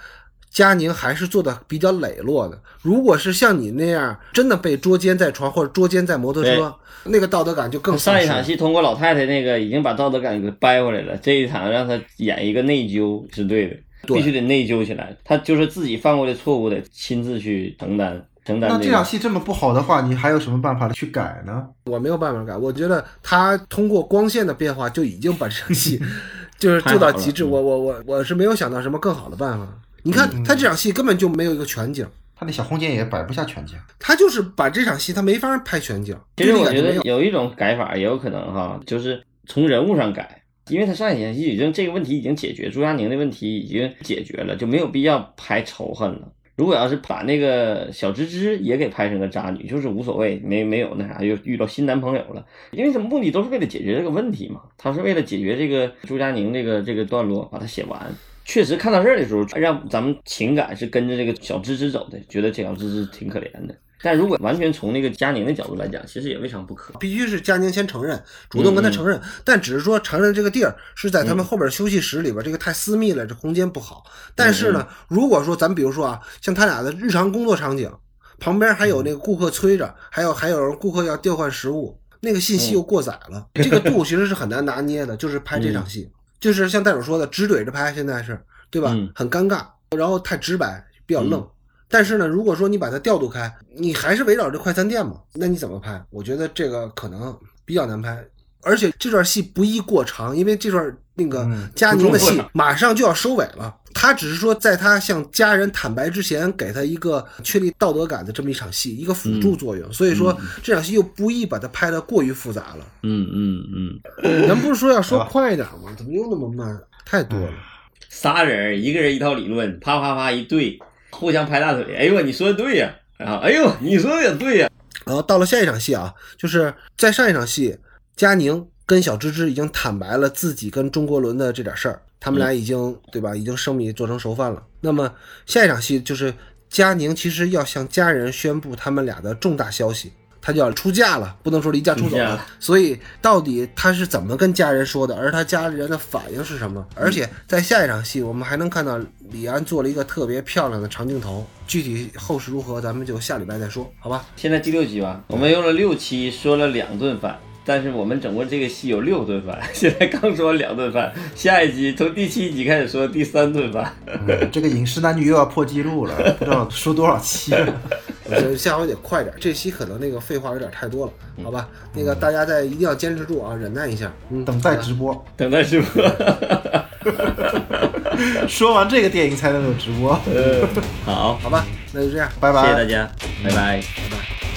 佳宁还是做的比较磊落的。如果是像你那样真的被捉奸在床或者捉奸在摩托车，那个道德感就更上一场戏通过老太太那个已经把道德感给掰回来了，这一场让他演一个内疚是对的，对必须得内疚起来。他就是自己犯过的错误得亲自去承担承担、那这个。这场戏这么不好的话，你还有什么办法去改呢？我没有办法改，我觉得他通过光线的变化就已经把这场戏 就是做到极致。我我我我是没有想到什么更好的办法。你看他这场戏根本就没有一个全景，他那小空间也摆不下全景。他就是把这场戏他没法拍全景，其实我觉。得有一种改法也有可能哈，就是从人物上改，因为他上一场戏已经这个问题已经解决，朱佳宁的问题已经解决了，就没有必要拍仇恨了。如果要是把那个小芝芝也给拍成个渣女，就是无所谓，没没有那啥，又遇到新男朋友了，因为他目的都是为了解决这个问题嘛，他是为了解决这个朱佳宁这个这个段落，把它写完。确实看到这儿的时候，让咱们情感是跟着这个小芝芝走的，觉得这小芝芝挺可怜的。但如果完全从那个佳宁的角度来讲，其实也未尝不可。必须是佳宁先承认，主动跟他承认，但只是说承认这个地儿是在他们后边休息室里边，这个太私密了，这空间不好。但是呢，如果说咱比如说啊，像他俩的日常工作场景，旁边还有那个顾客催着，还有还有顾客要调换食物，那个信息又过载了，这个度其实是很难拿捏的。就是拍这场戏，就是像戴总说的，直怼着拍，现在是对吧嗯？很尴尬，然后太直白，比较愣。但是呢，如果说你把它调度开，你还是围绕着快餐店嘛，那你怎么拍？我觉得这个可能比较难拍，而且这段戏不宜过长，因为这段那个嗯佳宁的戏马上就要收尾了。他只是说，在他向家人坦白之前，给他一个确立道德感的这么一场戏，一个辅助作用。所以说，这场戏又不宜把它拍得过于复杂了。嗯嗯嗯，咱不是说要说快一点吗？怎么又那么慢？太多了。仨人一个人一套理论，啪啪啪一对，互相拍大腿。哎呦，你说的对呀、啊！哎呦，你说的也对呀、然后到了下一场戏啊，就是在上一场戏，佳宁跟小芝芝已经坦白了自己跟钟国伦的这点事儿，他们俩已经、对吧，已经生米做成熟饭了。那么下一场戏就是佳宁其实要向家人宣布他们俩的重大消息。她就要出嫁了，不能说离家出走了了。所以到底他是怎么跟家人说的，而他家人的反应是什么？而且在下一场戏，我们还能看到李安做了一个特别漂亮的长镜头。具体后事如何，咱们就下礼拜再说，好吧？现在第六集吧，我们用了六期说了两顿饭，但是我们整个这个戏有六顿饭，现在刚说两顿饭，下一集从第七集开始说第三顿饭。嗯这个饮食男女又要破纪录了，不知道说多少期了。我觉得下回得快点，这期可能那个废话有点太多了，好吧？那个大家再一定要坚持住啊，忍耐一下。嗯，等待直播，等待直播。说完这个电影才能有直播。呃，好，好吧，那就这样，拜拜谢谢大。家，拜拜。拜拜。